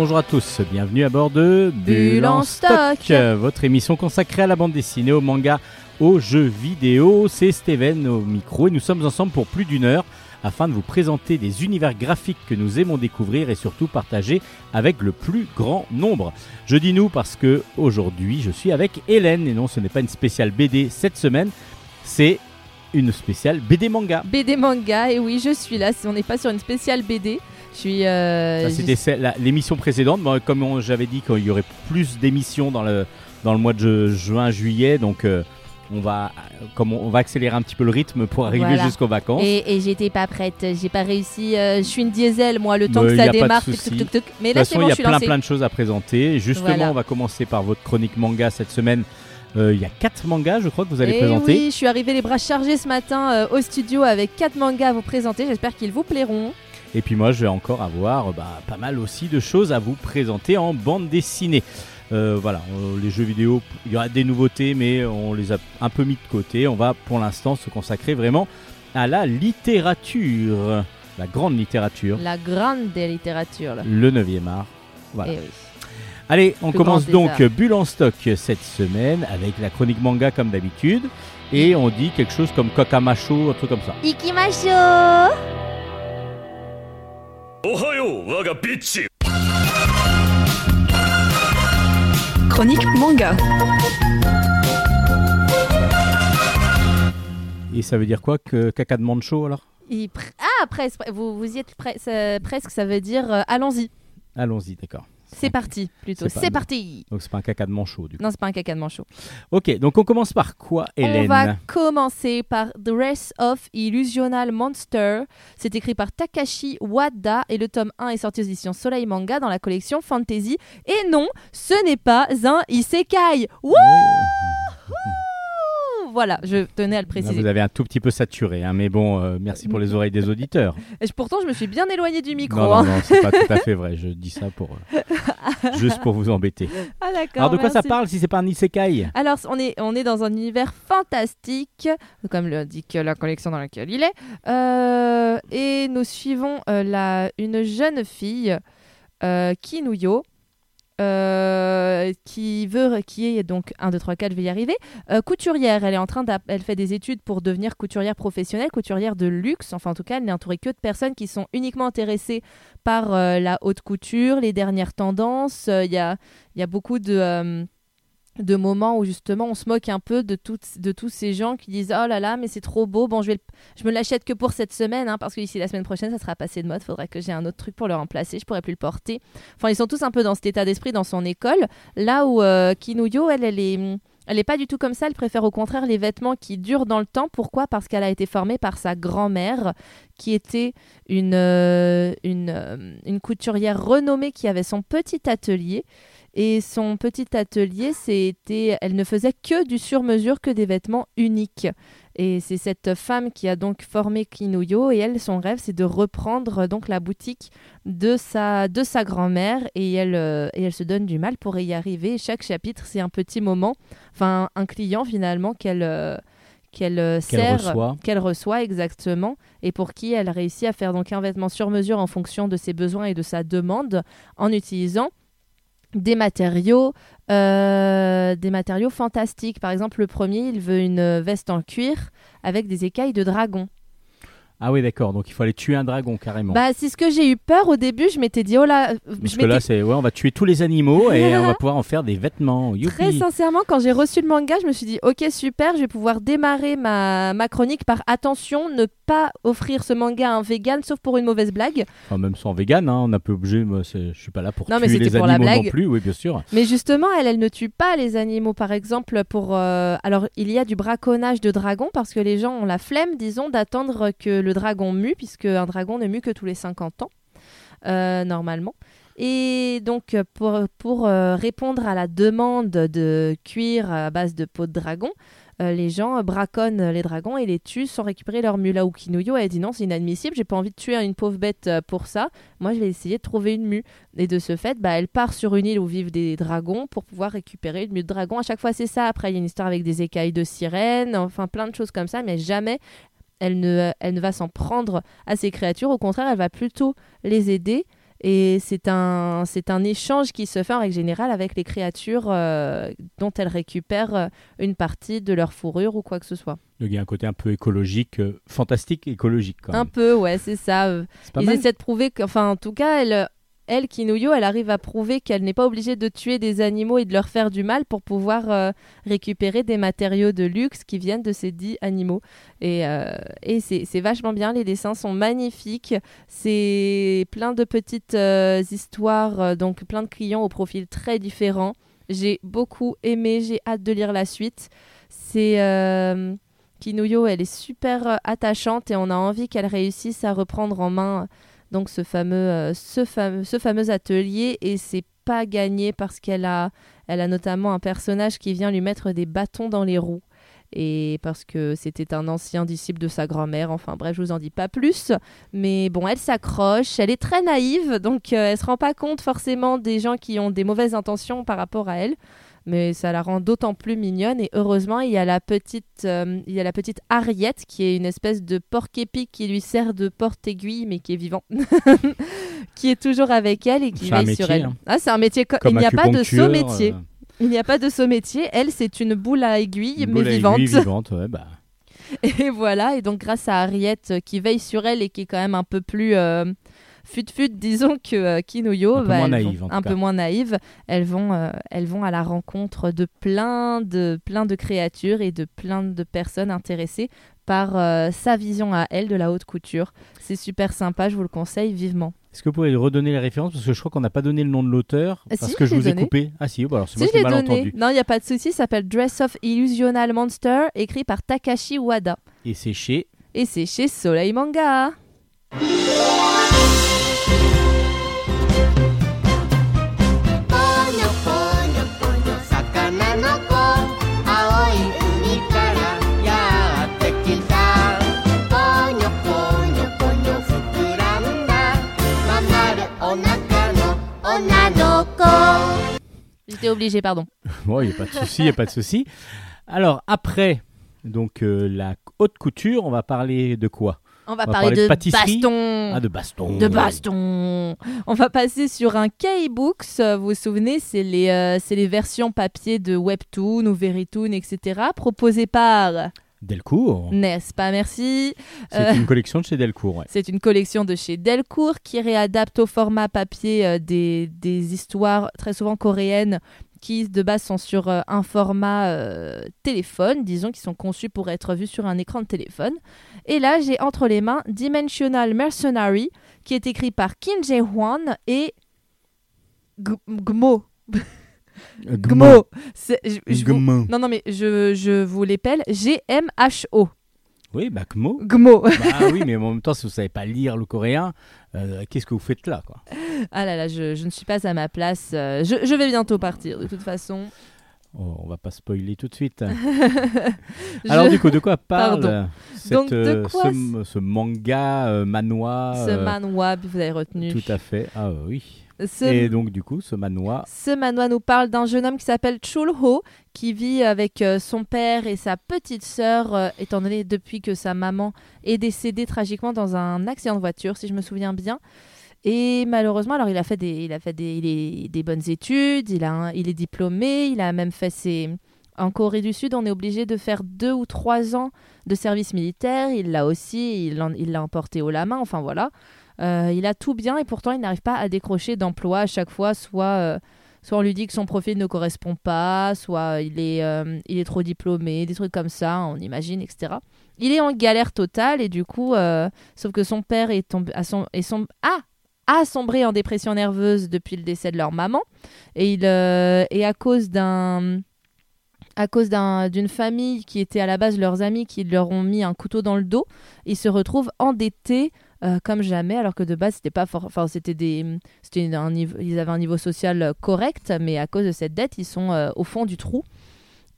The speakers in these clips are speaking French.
Bonjour à tous, bienvenue à bord de Bulle stock. votre émission consacrée à la bande dessinée, au manga, aux jeux vidéo. C'est Steven au micro et nous sommes ensemble pour plus d'une heure afin de vous présenter des univers graphiques que nous aimons découvrir et surtout partager avec le plus grand nombre. Je dis nous parce que aujourd'hui je suis avec Hélène et non ce n'est pas une spéciale BD cette semaine, c'est une spéciale BD manga. BD manga, et oui, je suis là. On n'est pas sur une spéciale BD. Je suis. euh, Ça, c'était l'émission précédente. Bon, comme j'avais dit qu'il y aurait plus d'émissions dans le, dans le mois de juin, juillet, donc euh, on, va, comme on, on va accélérer un petit peu le rythme pour arriver Voilà. jusqu'aux vacances. Et, et j'étais pas prête, j'ai pas réussi. euh, je suis une diesel, moi, le temps Mais que ça démarre. tuc, tuc, tuc. Mais de là, toute c'est façon, bon, il y je a suis plein lancée. plein de choses à présenter. Justement, Voilà. on va commencer par votre chronique manga cette semaine. Euh, Il y a quatre mangas, je crois, que vous allez Et présenter. oui, je suis arrivée les bras chargés ce matin euh, au studio avec quatre mangas à vous présenter. J'espère qu'ils vous plairont. Et puis moi, je vais encore avoir bah, pas mal aussi de choses à vous présenter en bande dessinée. Euh, voilà, euh, les jeux vidéo, il y aura des nouveautés, mais on les a un peu mis de côté. On va pour l'instant se consacrer vraiment à la littérature, la grande littérature, La grande des littératures. là. le 9e art. Voilà. Eh oui. Allez, on commence donc Bulle en stock cette semaine avec la chronique manga comme d'habitude. Et on dit quelque chose comme Kokamacho, un truc comme ça. Ikimasho Ohayo, waga Chronique manga. Et ça veut dire quoi que caca de mancho alors? Ah, presque. Vous, vous y êtes euh, presque, ça veut dire euh, allons-y. Allons-y, d'accord. C'est parti, plutôt. C'est parti. Donc c'est pas un caca de manchot du coup. Non, c'est pas un caca de manchot. Ok, donc on commence par quoi, Hélène On va commencer par The Race of Illusional Monster. C'est écrit par Takashi Wada et le tome 1 est sorti aux éditions Soleil Manga dans la collection Fantasy. Et non, ce n'est pas un isekai. Wouh Voilà, je tenais à le Là, préciser. vous avez un tout petit peu saturé, hein, mais bon, euh, merci pour les oreilles des auditeurs. Et pourtant, je me suis bien éloignée du micro. non, non, hein. non, c'est pas tout à fait vrai. Je dis ça pour euh, juste pour vous embêter. Ah d'accord. Alors de quoi ça parle si c'est pas un isekai? Alors, on est, on est dans un univers fantastique, comme l'indique la collection dans laquelle il est. Euh, et nous suivons la, une jeune fille, Kinuyo, euh, qui veut, qui est donc 1, 2, 3, 4, je vais y arriver, euh, couturière. Elle est en train elle fait des études pour devenir couturière professionnelle, couturière de luxe. Enfin, en tout cas, elle n'est entourée que de personnes qui sont uniquement intéressées par euh, la haute couture, les dernières tendances. Il y, a, il y a beaucoup de. De moments où justement on se moque un peu de, de tous ces gens qui disent oh là là mais c'est trop beau. Bon je vais je me l'achète que pour cette semaine hein, parce que d'ici la semaine prochaine ça sera passé de mode. Faudrait que j'ai un autre truc pour le remplacer. Je pourrais plus le porter. Enfin ils sont tous un peu dans cet état d'esprit dans son école. Là où euh, Kinuyo elle elle est elle est pas du tout comme ça, elle préfère au contraire les vêtements qui durent dans le temps. Pourquoi? Parce qu'elle a été formée par sa grand-mère, qui était une, euh, euh, une couturière renommée qui avait son petit atelier. Et son petit atelier, c'était, elle ne faisait que du sur-mesure, que des vêtements uniques. Et c'est cette femme qui a donc formé Kinuyo. Et elle, son rêve, c'est de reprendre donc la boutique de sa, de sa grand-mère. Et elle, euh, et elle se donne du mal pour y arriver. Et chaque chapitre, c'est un petit moment, enfin un client finalement qu'elle euh, qu'elle euh, Qu'elle sert, reçoit. qu'elle reçoit exactement, et pour qui elle réussit à faire donc un vêtement sur mesure en fonction de ses besoins et de sa demande, en utilisant des matériaux, euh, des matériaux fantastiques. Par exemple, le premier, il veut une veste en cuir avec des écailles de dragon. Ah oui, d'accord. Donc il faut aller tuer un dragon carrément. Bah, c'est ce que j'ai eu peur au début. Je m'étais dit, oh là, Parce je que là, c'est ouais, on va tuer tous les animaux et on va pouvoir en faire des vêtements. Très sincèrement, quand j'ai reçu le manga, je me suis dit ok super, je vais pouvoir démarrer ma, ma chronique par attention, ne pas offrir ce manga à un vegan sauf pour une mauvaise blague. Enfin, même sans vegan, hein, on a peu obligé. Moi, je suis pas là pour Non, tuer les pour la animaux non blague. plus. Oui, bien sûr. Mais justement, elle, elle ne tue pas les animaux. Par exemple, pour euh, alors il y a du braconnage de dragons parce que les gens ont la flemme, disons, d'attendre que le dragon mue, puisque un dragon ne mue que tous les 50 ans euh, normalement. Et donc, euh, pour, euh, répondre à la demande de cuir à base de peau de dragon, les gens braconnent les dragons et les tuent sans récupérer leur mue. Là où Kinuyo a dit non, c'est inadmissible, j'ai pas envie de tuer une pauvre bête pour ça. Moi, je vais essayer de trouver une mue. Et de ce fait, bah, elle part sur une île où vivent des dragons pour pouvoir récupérer une mue de dragon. À chaque fois, c'est ça. Après, il y a une histoire avec des écailles de sirène, enfin plein de choses comme ça, mais jamais elle ne, elle ne va s'en prendre à ces créatures. Au contraire, elle va plutôt les aider Et c'est un, c'est un échange qui se fait en règle générale avec les créatures euh, dont elles récupèrent euh, une partie de leur fourrure ou quoi que ce soit. Donc il y a un côté un peu écologique, euh, fantastique écologique quand Un même. peu, ouais, c'est ça. Ils mal. essaient de prouver que, enfin, en tout cas, elle, elle, Kinuyo, elle arrive à prouver qu'elle n'est pas obligée de tuer des animaux et de leur faire du mal pour pouvoir euh, récupérer des matériaux de luxe qui viennent de ces dix animaux. Et, euh, c'est vachement bien, les dessins sont magnifiques. C'est plein de petites euh, histoires, donc plein de clients au profil très différent. J'ai beaucoup aimé, j'ai hâte de lire la suite. C'est. Kinuyo, elle est super attachante et on a envie qu'elle réussisse à reprendre en main donc ce fameux, euh, ce fameux atelier et c'est pas gagné parce qu'elle a, elle a notamment un personnage qui vient lui mettre des bâtons dans les roues et parce que c'était un ancien disciple de sa grand-mère. Enfin bref, je vous en dis pas plus. Mais bon, elle s'accroche, elle est très naïve, donc euh, elle se rend pas compte forcément des gens qui ont des mauvaises intentions par rapport à elle. Mais ça la rend d'autant plus mignonne et heureusement il y a la petite, euh, il y a la petite Ariette qui est une espèce de porc-épic qui lui sert de porte-aiguille mais qui est vivant, qui est toujours avec elle et qui veille sur elle. hein. Ah c'est un métier, co- Comme il n'y a pas de saut métier. euh, Il n'y a pas de saut métier. Elle c'est une boule à aiguille une mais boule à vivante. aiguille vivante, ouais, bah. Et voilà, et donc grâce à Ariette euh, qui veille sur elle et qui est quand même un peu plus euh, fut-fut, disons, que euh, Kinuyo, Un peu bah, moins naïve, vont- un peu moins naïve, elles vont, euh, elles vont à la rencontre de plein de, plein de créatures et de plein de personnes intéressées par euh, sa vision à elle de la haute couture. C'est super sympa, je vous le conseille vivement. Est-ce que vous pouvez redonner les références? Parce que je crois qu'on n'a pas donné le nom de l'auteur. Ah, parce si, que je vous ai coupé. Ah si, bah alors c'est Si moi je qui ai mal donné, entendu. non, il n'y a pas de souci, ça s'appelle Dress of Illusional Monster, écrit par Takashi Wada. Et c'est chez. Et c'est chez Soleil Manga. J'étais obligée, pardon. Bon, il n'y a pas de souci, il n'y a pas de souci. Alors, après donc euh, la haute couture, on va parler de quoi? On va, On va parler, parler de de, pâtisserie. baston. Ah, de baston. De baston. On va passer sur un K-Books. euh, Vous vous souvenez, c'est les, euh, c'est les versions papier de Webtoon ou Verytoon, etc. proposées par, Delcourt. n'est-ce pas, merci. C'est Euh, une collection de chez Delcourt, ouais. C'est une collection de chez Delcourt qui réadapte au format papier euh, des, des histoires très souvent coréennes qui de base sont sur euh, un format téléphone, disons, qui sont conçus pour être vus sur un écran de téléphone. Et là, j'ai entre les mains Dimensional Mercenary, qui est écrit par Kim Jae-hwan et Gmo. Gmo. C'est- je- je vous- Gmo. Non, non, mais je, je vous l'épelle G-M-H-O. Oui, bah Gmo. Gmo. bah oui, mais en même temps, si vous savez pas lire le coréen, euh, qu'est-ce que vous faites là, quoi? Ah là là, je, je ne suis pas à ma place. euh, je, je vais bientôt partir, de toute façon. Oh, On va pas spoiler tout de suite. Je- Alors du coup, de quoi parle Pardon. euh, cette, Donc, de quoi ce, ce manga euh, manoir ce euh, manoir, vous avez retenu. Tout à fait. Ah oui. Ce, Et donc du coup, ce manoir. ce manoir nous parle d'un jeune homme qui s'appelle Chulho, qui vit avec euh, son père et sa petite sœur, euh, étant donné depuis que sa maman est décédée tragiquement dans un accident de voiture, si je me souviens bien. Et malheureusement, alors il a fait des, il a fait des, il est- des bonnes études, il, a un- il est diplômé, il a même fait ses... En Corée du Sud, on est obligé de faire deux ou trois ans de service militaire. Il l'a aussi, il l'a emporté haut la main, enfin voilà. Euh, il a tout bien et pourtant il n'arrive pas à décrocher d'emploi à chaque fois, soit, euh, soit on lui dit que son profil ne correspond pas, soit il est, euh, il est trop diplômé, des trucs comme ça, on imagine, etc. Il est en galère totale et du coup, sauf que son père est tombé, a, som- est som- ah, a sombré en dépression nerveuse depuis le décès de leur maman et, il, et à cause d'un à cause d'un- d'une famille qui était à la base leurs amis qui leur ont mis un couteau dans le dos, ils se retrouvent endettés euh, comme jamais, alors que de base c'était pas c'était des, c'était un niveau, ils avaient un niveau social euh, correct, mais à cause de cette dette, ils sont euh, au fond du trou.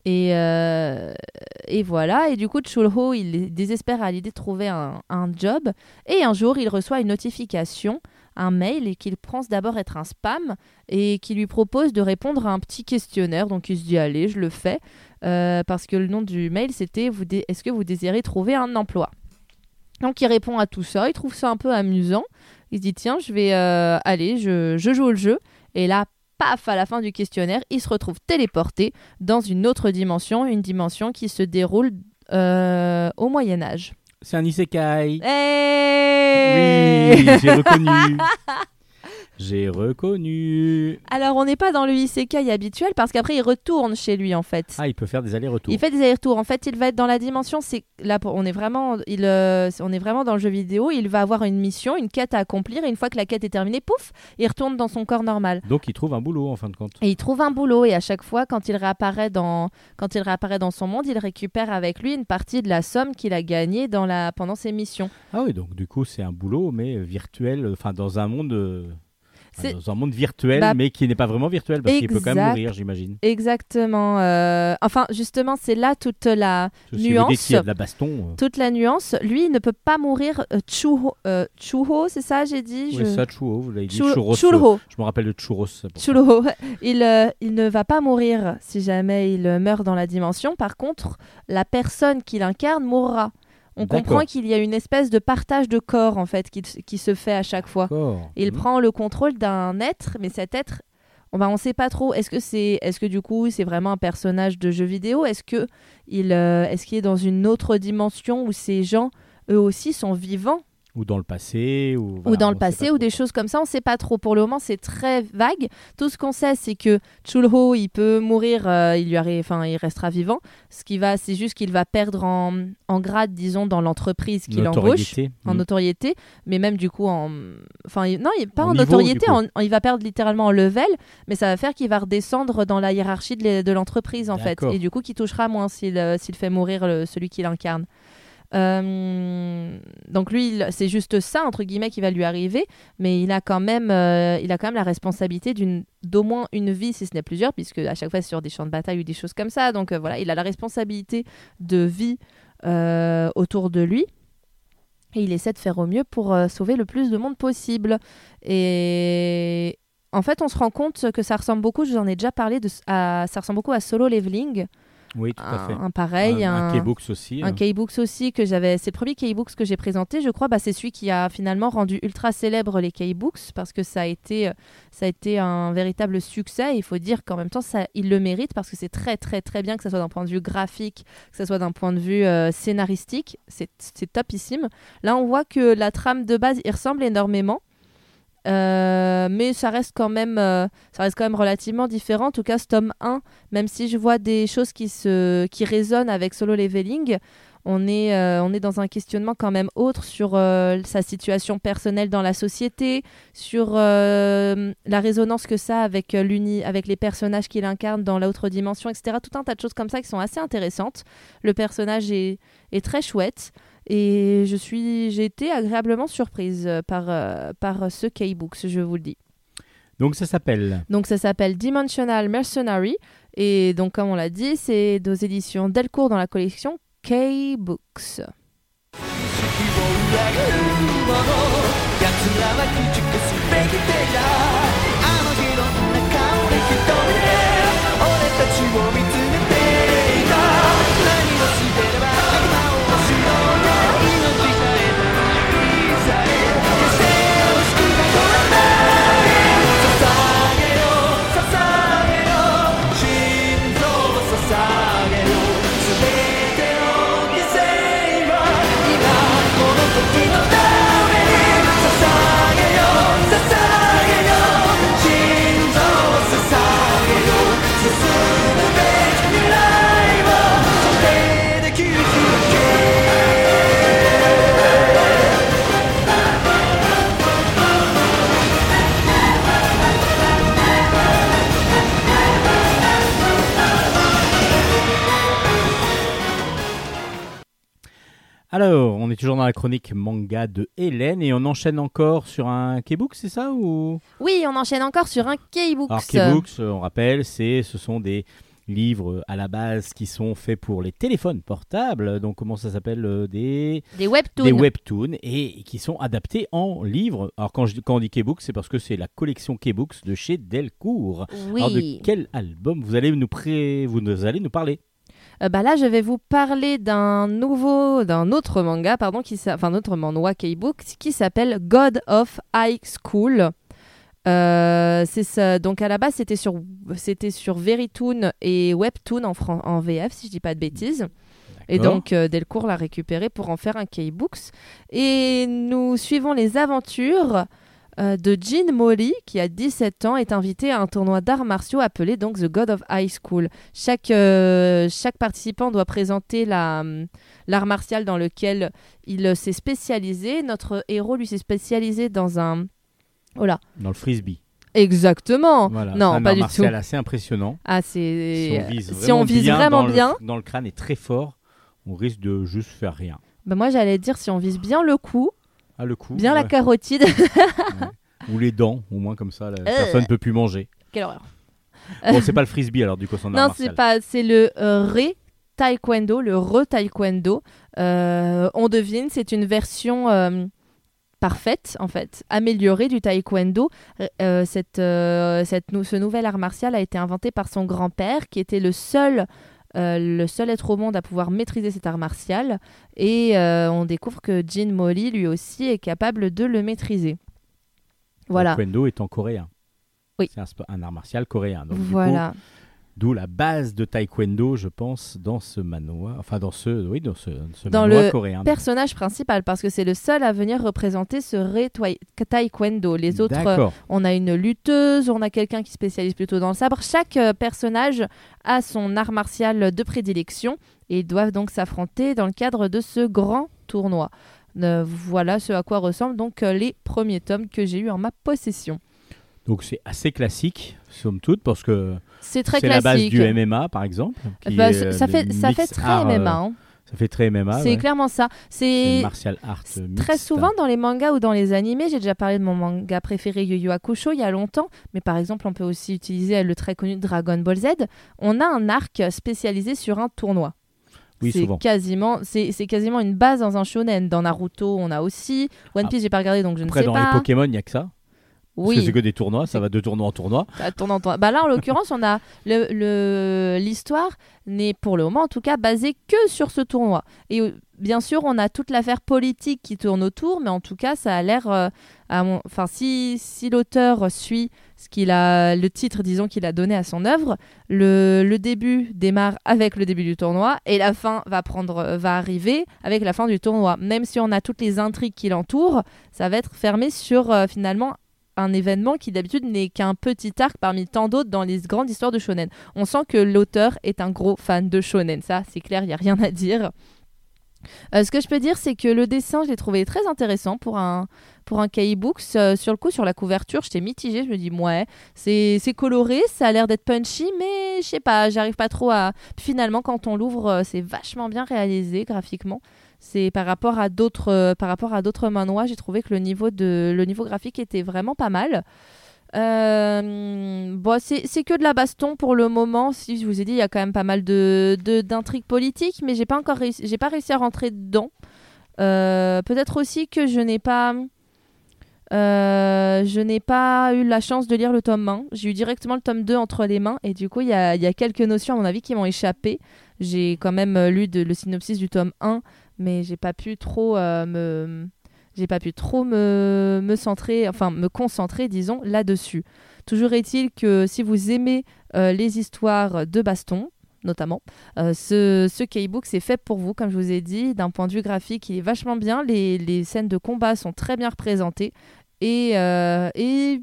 Et, et voilà, et du coup, Chulho, il désespère à l'idée de trouver un, un job. Et un jour, il reçoit une notification, un mail, et qu'il pense d'abord être un spam, et qui lui propose de répondre à un petit questionnaire. Donc il se dit, allez, je le fais, parce que le nom du mail, c'était Est-ce que vous désirez trouver un emploi? Donc il répond à tout ça, il trouve ça un peu amusant. Il se dit tiens, je vais euh, aller, je, je joue le jeu. Et là, paf, à la fin du questionnaire, il se retrouve téléporté dans une autre dimension, une dimension qui se déroule euh, au Moyen Âge. C'est un isekai. Hey Oui, j'ai reconnu. J'ai reconnu. Alors, on n'est pas dans le isekai habituel parce qu'après, il retourne chez lui en fait. Ah, il peut faire des allers-retours. Il fait des allers-retours. En fait, il va être dans la dimension. C'est là, on est vraiment, il, euh, on est vraiment dans le jeu vidéo. Il va avoir une mission, une quête à accomplir. Et une fois que la quête est terminée, pouf, il retourne dans son corps normal. Donc, il trouve un boulot en fin de compte. Et il trouve un boulot. Et à chaque fois, quand il réapparaît dans, quand il réapparaît dans son monde, il récupère avec lui une partie de la somme qu'il a gagnée dans la, pendant ses missions. Ah oui, donc du coup, c'est un boulot, mais virtuel, enfin dans un monde, euh, dans un monde virtuel, Bah, mais qui n'est pas vraiment virtuel parce qu'il peut quand même mourir, j'imagine. Exactement. euh, Enfin, justement, c'est là toute la, vous Nuance. a de la baston, euh, toute la nuance. Lui, il ne peut pas mourir. euh, Chuho, euh, Chuho, c'est ça, j'ai dit? oui, je- ça, Churro, vous l'avez dit. Churros, Chulho. Je me rappelle de Churros. Chulho. Il, euh, il ne va pas mourir si jamais il meurt dans la dimension. Par contre, la personne qu'il incarne mourra. On comprend qu'il y a une espèce de partage de corps en fait qui, qui se fait à chaque fois. Il Mhm. prend le contrôle d'un être, mais cet être, on ne sait pas trop. Est-ce que c'est, est-ce que du coup c'est vraiment un personnage de jeu vidéo? Est-ce que il, euh, est-ce qu'il est dans une autre dimension où ces gens eux aussi sont vivants? Ou dans le passé. Ou, dans le passé pas ou des choses comme ça, on sait pas trop. Pour le moment, c'est très vague. Tout ce qu'on sait, c'est que Chulho, il peut mourir, euh, il lui arri- enfin, il restera vivant. Ce qui va, c'est juste qu'il va perdre en, en grade, disons, dans l'entreprise qu'il embauche, Notoriété. en Mhm. notoriété, mais même du coup en, enfin, il- non, il, pas En en, niveau, notoriété, en- il va perdre littéralement en level, mais ça va faire qu'il va redescendre dans la hiérarchie de l'e- de l'entreprise en fait, et du coup, qui touchera moins s'il euh, fait mourir le- celui qui l'incarne. Euh, donc lui, c'est juste ça entre guillemets qui va lui arriver, mais il a quand même, euh, il a quand même la responsabilité d'au moins une vie, si ce n'est plusieurs, puisque à chaque fois c'est sur des champs de bataille ou des choses comme ça. Donc euh, voilà, il a la responsabilité de vie autour de lui. Et il essaie de faire au mieux pour sauver le plus de monde possible. Et en fait, on se rend compte que ça ressemble beaucoup, je vous en ai déjà parlé, à- ça ressemble beaucoup à Solo Leveling. Oui, tout à fait. Un, un pareil, un, un, K-Books aussi. un hein. K-Books aussi que j'avais. C'est le premier K-Books que j'ai présenté, je crois. Bah, c'est celui qui a finalement rendu ultra célèbre les K-Books parce que ça a été, ça a été un véritable succès. Il faut dire qu'en même temps, ça, il le mérite parce que c'est très, très, très bien que ce soit d'un point de vue graphique, que ce soit d'un point de vue euh, scénaristique. C'est c'est topissime. Là, on voit que la trame de base, il ressemble énormément. Euh, mais ça reste quand même euh, ça reste quand même relativement différent. En tout cas ce tome 1 même si je vois des choses qui se qui résonnent avec solo leveling on est euh, on est dans un questionnement quand même autre sur sa situation personnelle dans la société sur la résonance que ça a avec l'uni avec les personnages qu'il incarne dans l'autre dimension etc tout un tas de choses comme ça qui sont assez intéressantes. Le personnage est, est très chouette et je suis j'ai été agréablement surprise euh, par euh, par ce K-Books je vous le dis Donc ça s'appelle. donc ça s'appelle Dimensional Mercenary et donc comme on l'a dit, c'est aux éditions Delcourt dans la collection K-Books. Toujours dans la chronique manga de Hélène et on enchaîne encore sur un K-Book, c'est ça ou? Oui, on enchaîne encore sur un K-Books. Alors K-Books, euh, on rappelle, c'est ce sont des livres euh, à la base qui sont faits pour les téléphones portables. Donc comment ça s'appelle euh, des Des webtoons. des webtoons et qui sont adaptés en livres. Alors quand, je, quand on dit K-Books, c'est parce que c'est la collection K-Books de chez Delcourt. Oui. Alors de quel album vous allez nous pré... vous allez nous parler? Euh, bah là, je vais vous parler d'un nouveau, d'un autre manga, pardon, qui enfin, autre manhwa K-book qui s'appelle God of High School. Euh, c'est ça. Donc à la base, c'était sur, c'était sur Veritoon et Webtoon en, fran- en VF, si je dis pas de bêtises. Et donc euh, Delcourt l'a récupéré pour en faire un K-Books. Et nous suivons les aventures euh, de Jean Molly, qui a 17 ans, est invité à un tournoi d'arts martiaux appelé donc The God of High School. Chaque, euh, chaque participant doit présenter la, hum, l'art martial dans lequel il euh, s'est spécialisé. Notre héros, lui, s'est spécialisé dans un... Oh là Dans le frisbee. Exactement Voilà. Non, C'est un pas art du martial tout. assez impressionnant. Ah, Si c'est... on vise si on vise bien vraiment dans le- bien, dans le crâne et très fort, on risque de juste faire rien. bah, moi j'allais dire si on vise bien le cou, Ah, le bien la carotide. Ou les dents, au moins comme ça, la Euh. personne ne peut plus manger. Quelle horreur Bon, c'est pas le frisbee alors, du coup, son art Non, c'est pas. C'est le euh, Re Taekwondo, le Re Taekwondo. Euh, on devine, c'est une version euh, parfaite, en fait, améliorée du Taekwondo. Cette, cette nou- ce nouvel art martial a été inventé par son grand-père, qui était le seul. Euh, le seul être au monde à pouvoir maîtriser cet art martial et euh, on découvre que Jin Molly lui aussi est capable de le maîtriser. Voilà, Taekwondo étant coréen. Oui. C'est un, art martial coréen. Donc, du coup, voilà. D'où la base de taekwondo, je pense, dans ce manoir, enfin dans ce, oui, dans ce, ce Dans manoir le coréen. personnage principal parce que c'est le seul à venir représenter ce Taekwondo. Les autres, euh, on a une lutteuse, on a quelqu'un qui spécialise plutôt dans le sabre. Chaque euh, personnage a son art martial de prédilection et ils doivent donc s'affronter dans le cadre de ce grand tournoi. Euh, voilà ce à quoi ressemblent donc les premiers tomes que j'ai eu en ma possession. Donc c'est assez classique, somme toute, parce que C'est très la base du MMA, par exemple. Bah, est, ça, euh, ça fait, ça fait très art, euh, MMA. hein. Ça fait très MMA. c'est ouais. clairement ça. C'est martial art. Très souvent dans les mangas ou dans les animés, j'ai déjà parlé de mon manga préféré Yu Yu Hakusho il y a longtemps, mais par exemple on peut aussi utiliser le très connu Dragon Ball Z. On a un arc spécialisé sur un tournoi. Oui, c'est quasiment, c'est c'est quasiment une base dans un shonen. Dans Naruto, on a aussi. One Ah. Piece, j'ai pas regardé donc je Après, ne sais dans pas. les Pokémon, il n'y a que ça. Parce que oui, c'est que des tournois, ça va de tournoi en tournoi. ça tourne en tourne. Bah là, en l'occurrence, on a le- le- l'histoire n'est pour le moment en tout cas basée que sur ce tournoi. Et euh, bien sûr, on a toute l'affaire politique qui tourne autour, mais en tout cas, ça a l'air, euh, mon- enfin, si si l'auteur suit ce qu'il a, le titre, disons qu'il a donné à son œuvre, le, le début démarre avec le début du tournoi et la fin va prendre, va arriver avec la fin du tournoi. Même si on a toutes les intrigues qui l'entourent, ça va être fermé sur euh, finalement un événement qui d'habitude n'est qu'un petit arc parmi tant d'autres dans les grandes histoires de shonen. On sent que l'auteur est un gros fan de shonen, ça c'est clair, il n'y a rien à dire. Euh, ce que je peux dire, c'est que le dessin, je l'ai trouvé très intéressant pour un, pour un K-Books. Euh, sur le coup, sur la couverture, j'étais mitigée. Je me dis, ouais, c'est coloré, ça a l'air d'être punchy, mais je sais pas, j'arrive pas trop à. Finalement, quand on l'ouvre, euh, c'est vachement bien réalisé graphiquement. C'est par rapport à d'autres euh, par rapport à d'autres manhwa, j'ai trouvé que le niveau de le niveau graphique était vraiment pas mal. Euh, bon, c'est que de la baston pour le moment. Si je vous ai dit, il y a quand même pas mal de d'intrigues politiques, mais j'ai pas encore réussi, j'ai pas réussi à rentrer dedans. Euh, Peut-être aussi que je n'ai pas euh, je n'ai pas eu la chance de lire le tome 1. J'ai eu directement le tome 2 entre les mains et du coup, il y a, y a quelques notions, à mon avis, qui m'ont échappé. J'ai quand même lu de- le synopsis du tome 1, mais j'ai pas pu trop euh, me. J'ai pas pu trop me, me centrer, enfin me concentrer, disons, là-dessus. Toujours est-il que si vous aimez euh, les histoires de baston, notamment, euh, ce, ce K-Book, c'est fait pour vous, comme je vous ai dit. D'un point de vue graphique, il est vachement bien. Les, les scènes de combat sont très bien représentées. Et, euh, et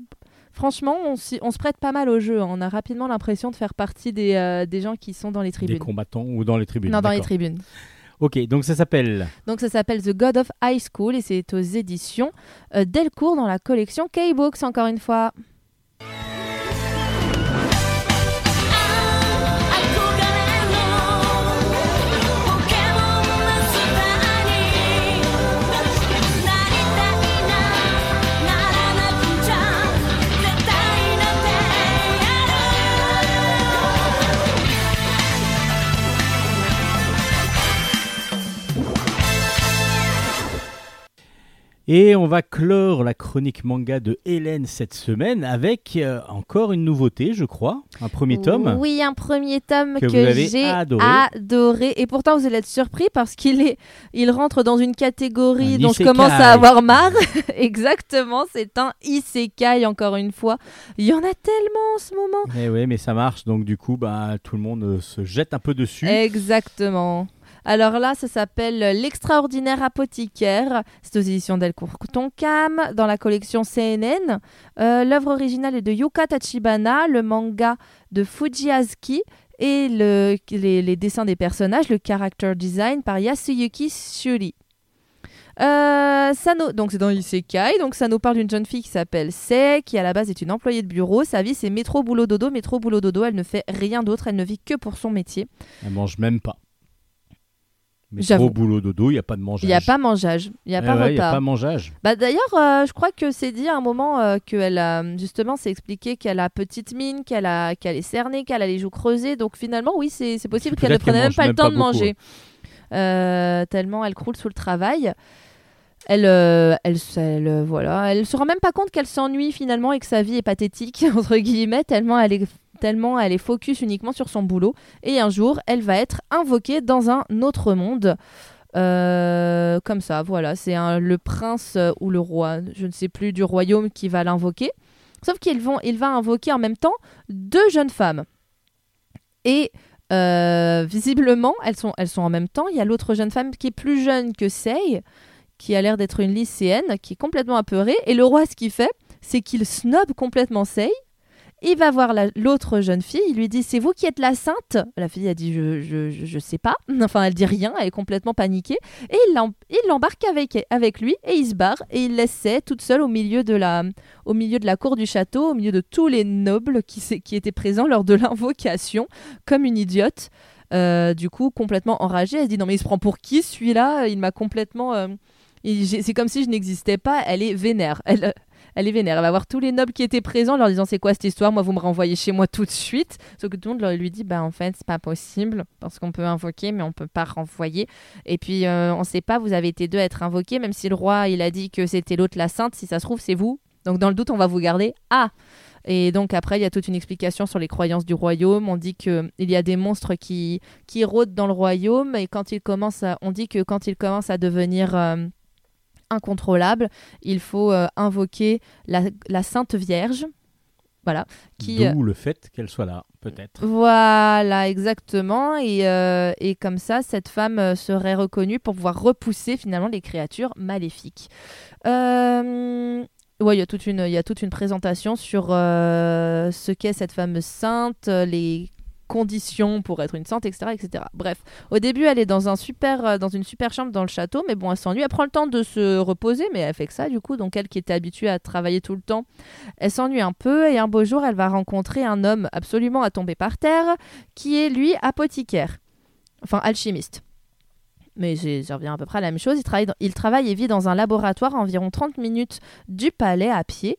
franchement, on, se prête pas mal au jeu. hein. On a rapidement l'impression de faire partie des, euh, des gens qui sont dans les Des tribunes. combattants ou dans les tribunes. Non, dans les tribunes. Ok, donc ça s'appelle. Donc ça s'appelle The God of High School et c'est aux éditions euh, Delcourt dans la collection K-Books, encore une fois.「Et on va clore la chronique manga de Hélène cette semaine avec euh, encore une nouveauté, je crois, un premier tome. Oui, un premier tome Que j'ai adoré. adoré. Et pourtant, vous allez être surpris parce qu'il est, il rentre dans une catégorie Un dont je commence à avoir marre. Exactement, c'est un isekai encore une fois. Il y en a tellement en ce moment. Eh ouais, mais ça marche, donc du coup, bah, tout le monde euh, se jette un peu dessus. Exactement. Alors là, ça s'appelle L'extraordinaire apothicaire. C'est aux éditions Delcourt Tonkam, dans la collection CNN. Euh, L'œuvre originale est de Yuka Tachibana, le manga de Fuji Azuki et le- les, dessins des personnages, le character design par Yasuyuki Shuri. Euh, ça donc c'est dans Isekai, donc ça nous parle d'une jeune fille qui s'appelle Sei, qui à la base est une employée de bureau. Sa vie c'est métro boulot dodo, métro boulot dodo. Elle ne fait rien d'autre, elle ne vit que pour son métier. Elle mange même pas. Mais trop boulot dodo, il n'y a pas de mangeage. Il n'y a pas mangeage, il n'y a Eh ouais, a pas mangeage. Bah, D'ailleurs, euh, je crois que c'est dit à un moment euh, qu'elle a, justement, c'est expliqué qu'elle a petite mine, qu'elle a, qu'elle est cernée, qu'elle a les joues creusées. Donc finalement, oui, c'est possible qu'elle ne prenait même pas le temps pas de beaucoup, manger. Euh, tellement elle croule sous le travail. Elle, euh, elle, elle, voilà, elle se rend même pas compte qu'elle s'ennuie finalement et que sa vie est pathétique entre guillemets tellement elle est tellement elle est focus uniquement sur son boulot. Et un jour, elle va être invoquée dans un autre monde. Euh, comme ça, voilà, c'est le prince euh, ou le roi, je ne sais plus, du royaume qui va l'invoquer. Sauf qu'il va invoquer en même temps deux jeunes femmes. Et euh, visiblement, elles sont, elles sont en même temps. Il y a l'autre jeune femme qui est plus jeune que Sei, qui a l'air d'être une lycéenne, qui est complètement apeurée. Et le roi, ce qu'il fait, c'est qu'il snob complètement Sei. Il va voir la- l'autre jeune fille, il lui dit C'est vous qui êtes la sainte? La fille a dit Je, je, je, sais pas. Enfin, elle dit rien, elle est complètement paniquée. Et il l'em- il l'embarque avec, avec lui et il se barre et il laisse Sei toute seule au milieu, de la, au milieu de la cour du château, au milieu de tous les nobles qui, qui étaient présents lors de l'invocation, comme une idiote. Euh, du coup, complètement enragée, elle se dit Non, mais il se prend pour qui celui-là? Il m'a complètement. euh, C'est comme si je n'existais pas. Elle est vénère. Elle, elle est vénère. Elle va voir tous les nobles qui étaient présents, leur disant c'est quoi cette histoire? Moi, vous me renvoyez chez moi tout de suite. Sauf que tout le monde lui dit bah en fait c'est pas possible parce qu'on peut invoquer mais on peut pas renvoyer. Et puis euh, on sait pas. Vous avez été deux à être invoqués, même si le roi il a dit que c'était l'autre la sainte. Si ça se trouve c'est vous. Donc dans le doute on va vous garder. Ah et donc après, il y a toute une explication sur les croyances du royaume. On dit que il y a des monstres qui, qui rôdent dans le royaume et quand ils commencent à, on dit que quand ils commencent à devenir euh, incontrôlables, il faut euh, invoquer la, la Sainte Vierge. Voilà. Qui, euh, D'où le fait qu'elle soit là, peut-être. voilà, exactement. Et, euh, et comme ça, cette femme serait reconnue pour pouvoir repousser finalement les créatures maléfiques. Euh, Ouais, il y a toute une, il y a toute une présentation sur euh, ce qu'est cette fameuse sainte, les conditions pour être une sainte, etc., etc. Bref, au début, elle est dans un super, euh, dans une super chambre dans le château, mais bon, elle s'ennuie. Elle prend le temps de se reposer, mais elle fait que ça, du coup. Donc, elle qui était habituée à travailler tout le temps, elle s'ennuie un peu. Et un beau jour, elle va rencontrer un homme absolument à tomber par terre, qui est lui apothicaire, enfin alchimiste. Mais ça revient à peu près à la même chose. Il travaille, et vit dans un laboratoire à environ 30 minutes du palais à pied.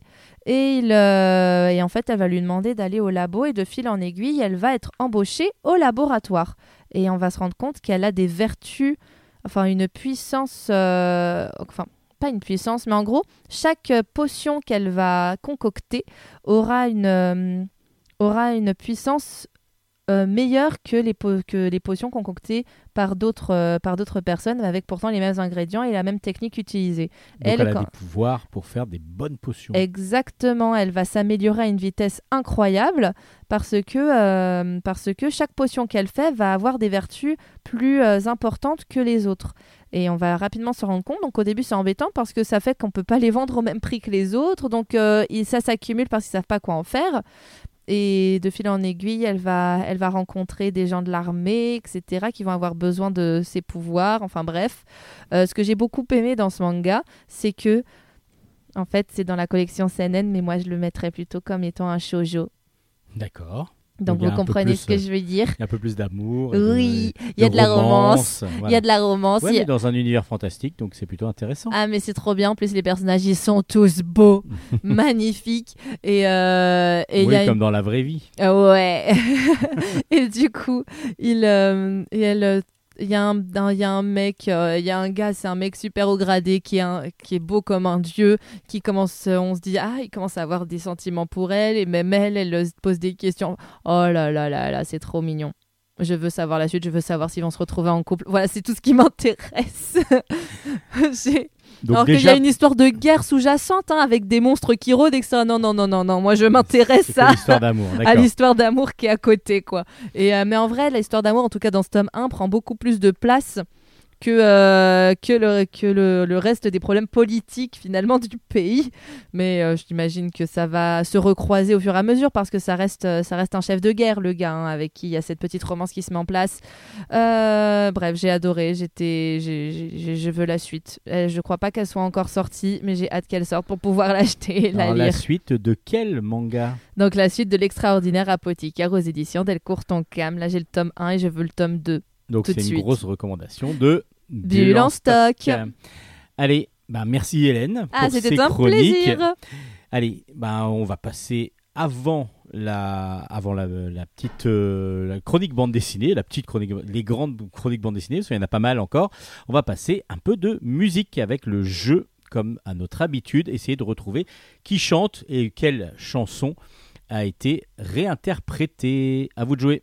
Euh, et en fait, elle va lui demander d'aller au labo et de fil en aiguille, elle va être embauchée au laboratoire. Et on va se rendre compte qu'elle a des vertus, enfin une puissance, euh, enfin pas une puissance, mais en gros, chaque potion qu'elle va concocter aura une, euh, aura une puissance euh, meilleure que les, po- que les potions concoctées par d'autres euh, par d'autres personnes avec pourtant les mêmes ingrédients et la même technique utilisée. Donc Elle, elle, a quand- des pouvoirs pour faire des bonnes potions. Exactement, elle va s'améliorer à une vitesse incroyable parce que, euh, parce que chaque potion qu'elle fait va avoir des vertus plus importantes que les autres. Et on va rapidement se rendre compte. Donc au début c'est embêtant parce que ça fait qu'on peut pas les vendre au même prix que les autres. Donc ça s'accumule parce qu'ils savent pas quoi en faire. Et de fil en aiguille, elle va, elle va rencontrer des gens de l'armée, etc., qui vont avoir besoin de ses pouvoirs. Enfin bref, Euh, ce que j'ai beaucoup aimé dans ce manga, c'est que en fait, c'est dans la collection CNN, mais moi, je le mettrais plutôt comme étant un shoujo. D'accord. Donc, vous comprenez plus, ce que je veux dire. Il y a un peu plus d'amour. Oui, il y a de la romance, il y a de la romance. Ouais, a- mais dans un univers fantastique, donc c'est plutôt intéressant. Ah, mais c'est trop bien. En plus, les personnages, ils sont tous beaux, magnifiques. Et euh, et il oui, y a une- comme dans la vraie vie. Ah Ouais. et du coup, il, euh, et elle, euh, il y, a un- y a un mec, euh, il y a un gars, c'est un mec super haut gradé qui est, qui est beau comme un dieu, qui commence, euh, on se dit, ah, il commence à avoir des sentiments pour elle, et même elle, elle euh, se pose des questions. Oh là là là là, c'est trop mignon. Je veux savoir la suite, je veux savoir s'ils vont se retrouver en couple. Voilà, c'est tout ce qui m'intéresse. Donc Alors qu'il y a une histoire de guerre sous-jacente, hein, avec des monstres qui rôdent, et que ça, non, non, non, non, non, moi je m'intéresse à l'histoire d'amour, à l'histoire d'amour qui est à côté quoi. Et euh, mais en vrai l'histoire d'amour en tout cas dans ce tome 1 prend beaucoup plus de place que euh, que le que le, le reste des problèmes politiques finalement du pays. Mais euh, j'imagine que ça va se recroiser au fur et à mesure parce que ça reste euh, ça reste un chef de guerre le gars hein, avec qui il y a cette petite romance qui se met en place. Euh, bref, j'ai adoré, j'étais je veux la suite. Je crois pas qu'elle soit encore sortie mais j'ai hâte qu'elle sorte pour pouvoir l'acheter et la Alors, lire. la suite de quel manga? Donc la suite de l'extraordinaire apothicaire aux éditions Delcourt Tonkam. Là j'ai le tome 1 et je veux le tome 2. Donc c'est une suite. grosse recommandation de Bulle en stock. Allez, bah merci Hélène pour Ah ces c'était un chroniques. plaisir. Allez, bah on va passer avant la, avant la, la petite euh, la chronique bande dessinée, la petite chronique, les grandes chroniques bande dessinée, parce qu'il y en a pas mal encore. On va passer un peu de musique avec le jeu, comme à notre habitude, essayer de retrouver qui chante et quelle chanson a été réinterprétée. À vous de jouer.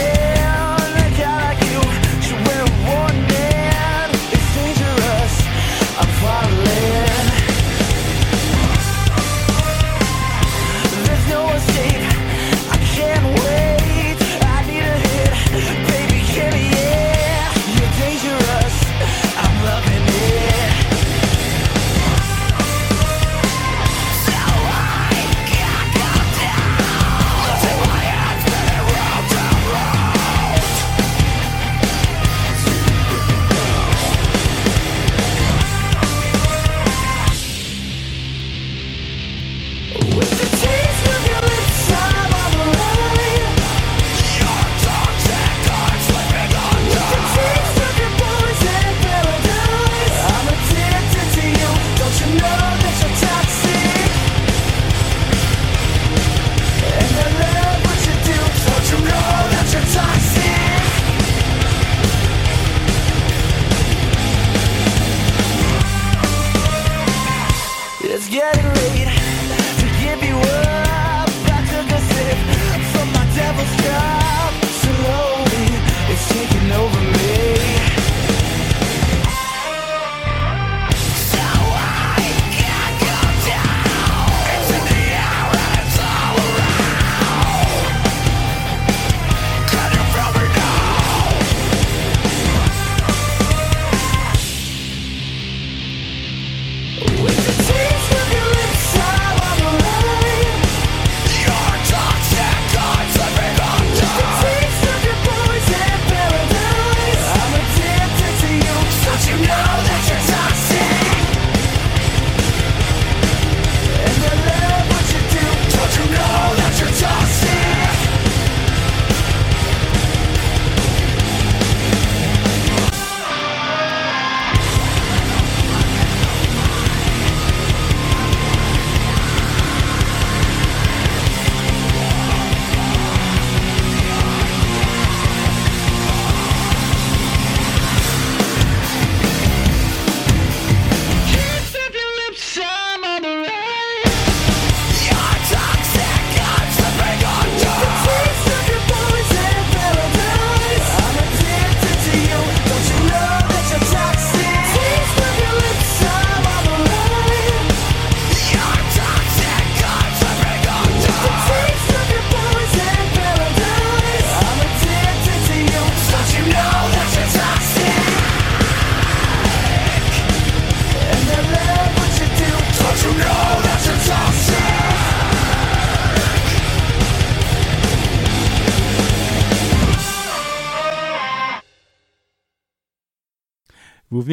Getting late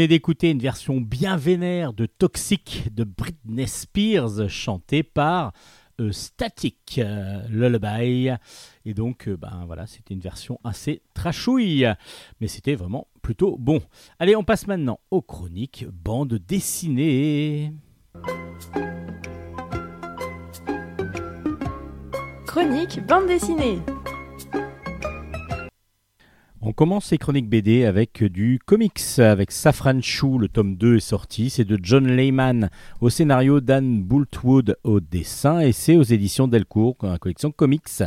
d'écouter une version bien vénère de Toxic de Britney Spears chantée par euh, Static euh, Lullaby. Et donc, euh, ben voilà, c'était une version assez trashouille, mais c'était vraiment plutôt bon. Allez, on passe maintenant aux chroniques bande dessinée. Chronique bande dessinée. On commence ces chroniques BD avec du comics, avec Safran Shoe, le tome 2 est sorti, c'est de John Layman au scénario, Dan Bultwood au dessin, et c'est aux éditions Delcourt, la collection comics.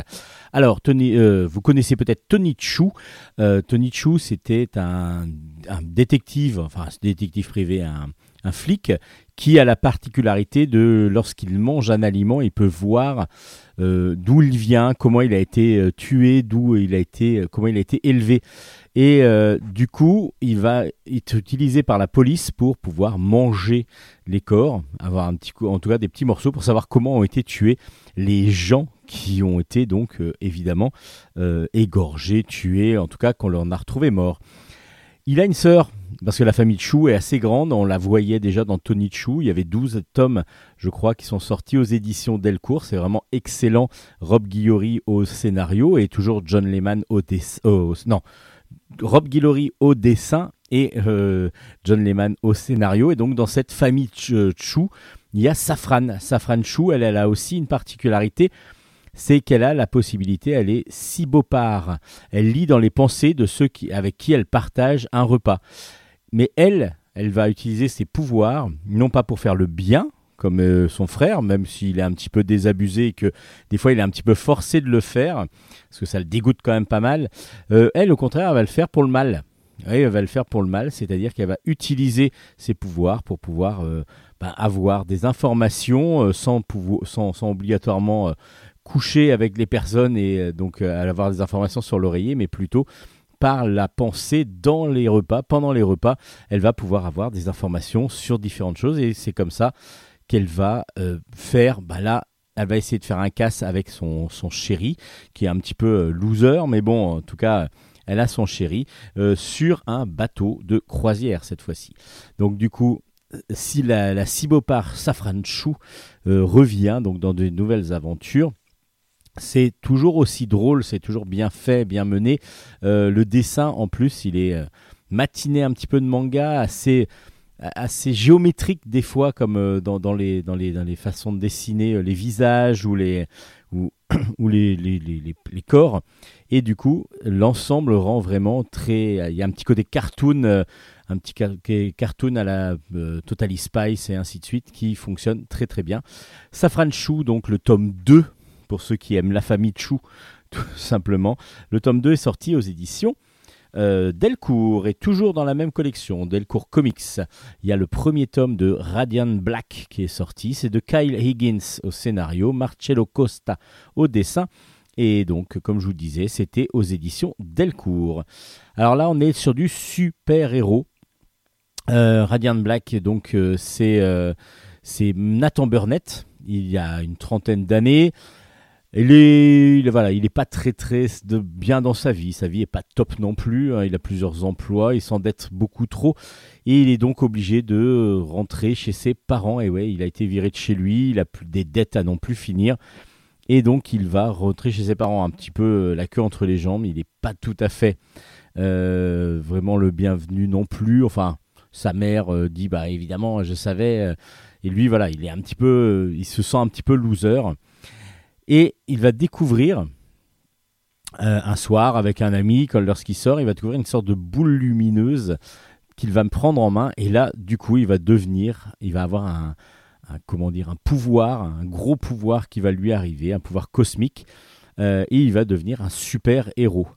Alors, euh, vous connaissez peut-être Tony Chou. Euh, Tony Chou, c'était un, détective, enfin un détective privé, un flic, qui a la particularité de, lorsqu'il mange un aliment, il peut voir euh, d'où il vient, comment il a été euh, tué, d'où il a été, euh, comment il a été élevé. Et du coup, il va être utilisé par la police pour pouvoir manger les corps, avoir un petit coup, en tout cas des petits morceaux pour savoir comment ont été tués les gens qui ont été donc évidemment égorgés, tués, en tout cas qu'on en a retrouvé morts. Il a une sœur, parce que la famille Chou est assez grande, on la voyait déjà dans Tony Chou, il y avait 12 tomes, je crois, qui sont sortis aux éditions Delcourt, c'est vraiment excellent. Rob Guillory au scénario et toujours John Lehman au dessin. non, Rob Guillory au dessin et euh, John Lehman au scénario. Et donc dans cette famille Ch- Chou, il y a Safran. Safran Chou, elle, a aussi une particularité, c'est qu'elle a la possibilité, elle est cibopare. Elle lit dans les pensées de ceux qui, avec qui elle partage un repas. Mais elle, elle va utiliser ses pouvoirs, non pas pour faire le bien, comme euh, son frère, même s'il est un petit peu désabusé et que des fois il est un petit peu forcé de le faire, parce que ça le dégoûte quand même pas mal. Euh, elle, au contraire, elle va le faire pour le mal. Elle va le faire pour le mal, c'est-à-dire qu'elle va utiliser ses pouvoirs pour pouvoir euh, ben, avoir des informations sans, sans, obligatoirement coucher avec les personnes et donc avoir des informations sur l'oreiller, mais plutôt par la pensée dans les repas, pendant les repas, elle va pouvoir avoir des informations sur différentes choses et c'est comme ça qu'elle va euh, faire, bah là, elle va essayer de faire un casse avec son, son chéri, qui est un petit peu euh, loser, mais bon, en tout cas, elle a son chéri, euh, sur un bateau de croisière cette fois-ci. Donc du coup, si la, la cibopare Safran Chou euh, revient donc dans de nouvelles aventures, c'est toujours aussi drôle, c'est toujours bien fait, bien mené. Euh, le dessin, en plus, il est euh, matiné un petit peu de manga, assez, assez géométrique des fois, comme euh, dans, dans les, dans, les, dans les façons de dessiner les visages ou les, ou, les, les, les, corps. Et du coup, l'ensemble rend vraiment très. Il y a un petit côté cartoon, un petit cartoon à la Totally Spice et ainsi de suite, qui fonctionne très très bien. Safran Chou, donc le tome 2, pour ceux qui aiment la famille Chou, tout simplement. Le tome 2 est sorti aux éditions euh, Delcourt et toujours dans la même collection, Delcourt Comics. Il y a le premier tome de Radiant Black qui est sorti. C'est de Kyle Higgins au scénario, Marcello Costa au dessin. Et donc, comme je vous disais, c'était aux éditions Delcourt. Alors là, on est sur du super-héros. Euh, Radiant Black, donc, euh, euh, c'est Nathan Burnett, il y a une trentaine d'années. Il est, il voilà, il est pas très très de bien dans sa vie. Sa vie est pas top non plus. hein. Il a plusieurs emplois, il s'endette beaucoup trop et il est donc obligé de rentrer chez ses parents. Et ouais, il a été viré de chez lui. Il a des dettes à non plus finir. Et donc il va rentrer chez ses parents un petit peu euh, la queue entre les jambes. Il n'est pas tout à fait euh, vraiment le bienvenu non plus. Enfin, sa mère euh, dit bah évidemment, je savais. et lui voilà, il est un petit peu, il se sent un petit peu loser. Et il va découvrir euh, un soir avec un ami, lorsqu'il sort, il va découvrir une sorte de boule lumineuse qu'il va me prendre en main. Et là, du coup, il va devenir, il va avoir un, un pouvoir, un gros pouvoir qui va lui arriver, un pouvoir cosmique, euh, et il va devenir un super héros.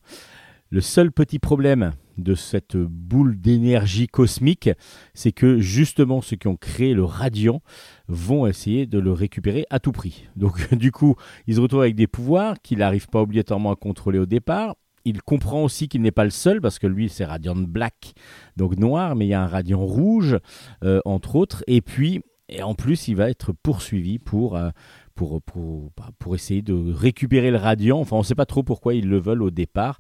Le seul petit problème de cette boule d'énergie cosmique, c'est que justement ceux qui ont créé le radiant vont essayer de le récupérer à tout prix. Donc du coup, il se retrouve avec des pouvoirs qu'il n'arrive pas obligatoirement à contrôler au départ. Il comprend aussi qu'il n'est pas le seul parce que lui c'est Radiant Black, donc noir, mais il y a un Radiant rouge euh, entre autres. Et puis et en plus il va être poursuivi pour euh, pour, pour, bah, pour essayer de récupérer le radiant. Enfin, on ne sait pas trop pourquoi ils le veulent au départ.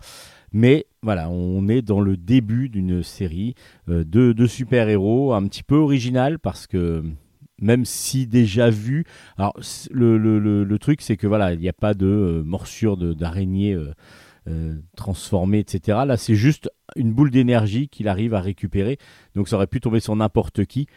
Mais voilà, on est dans le début d'une série euh, de, super-héros, un petit peu original parce que même si déjà vu. Alors le, le- le- truc c'est que voilà, il n'y a pas de euh, morsure d'araignée euh, transformée, etc. Là c'est juste une boule d'énergie qu'il arrive à récupérer. Donc ça aurait pu tomber sur n'importe qui.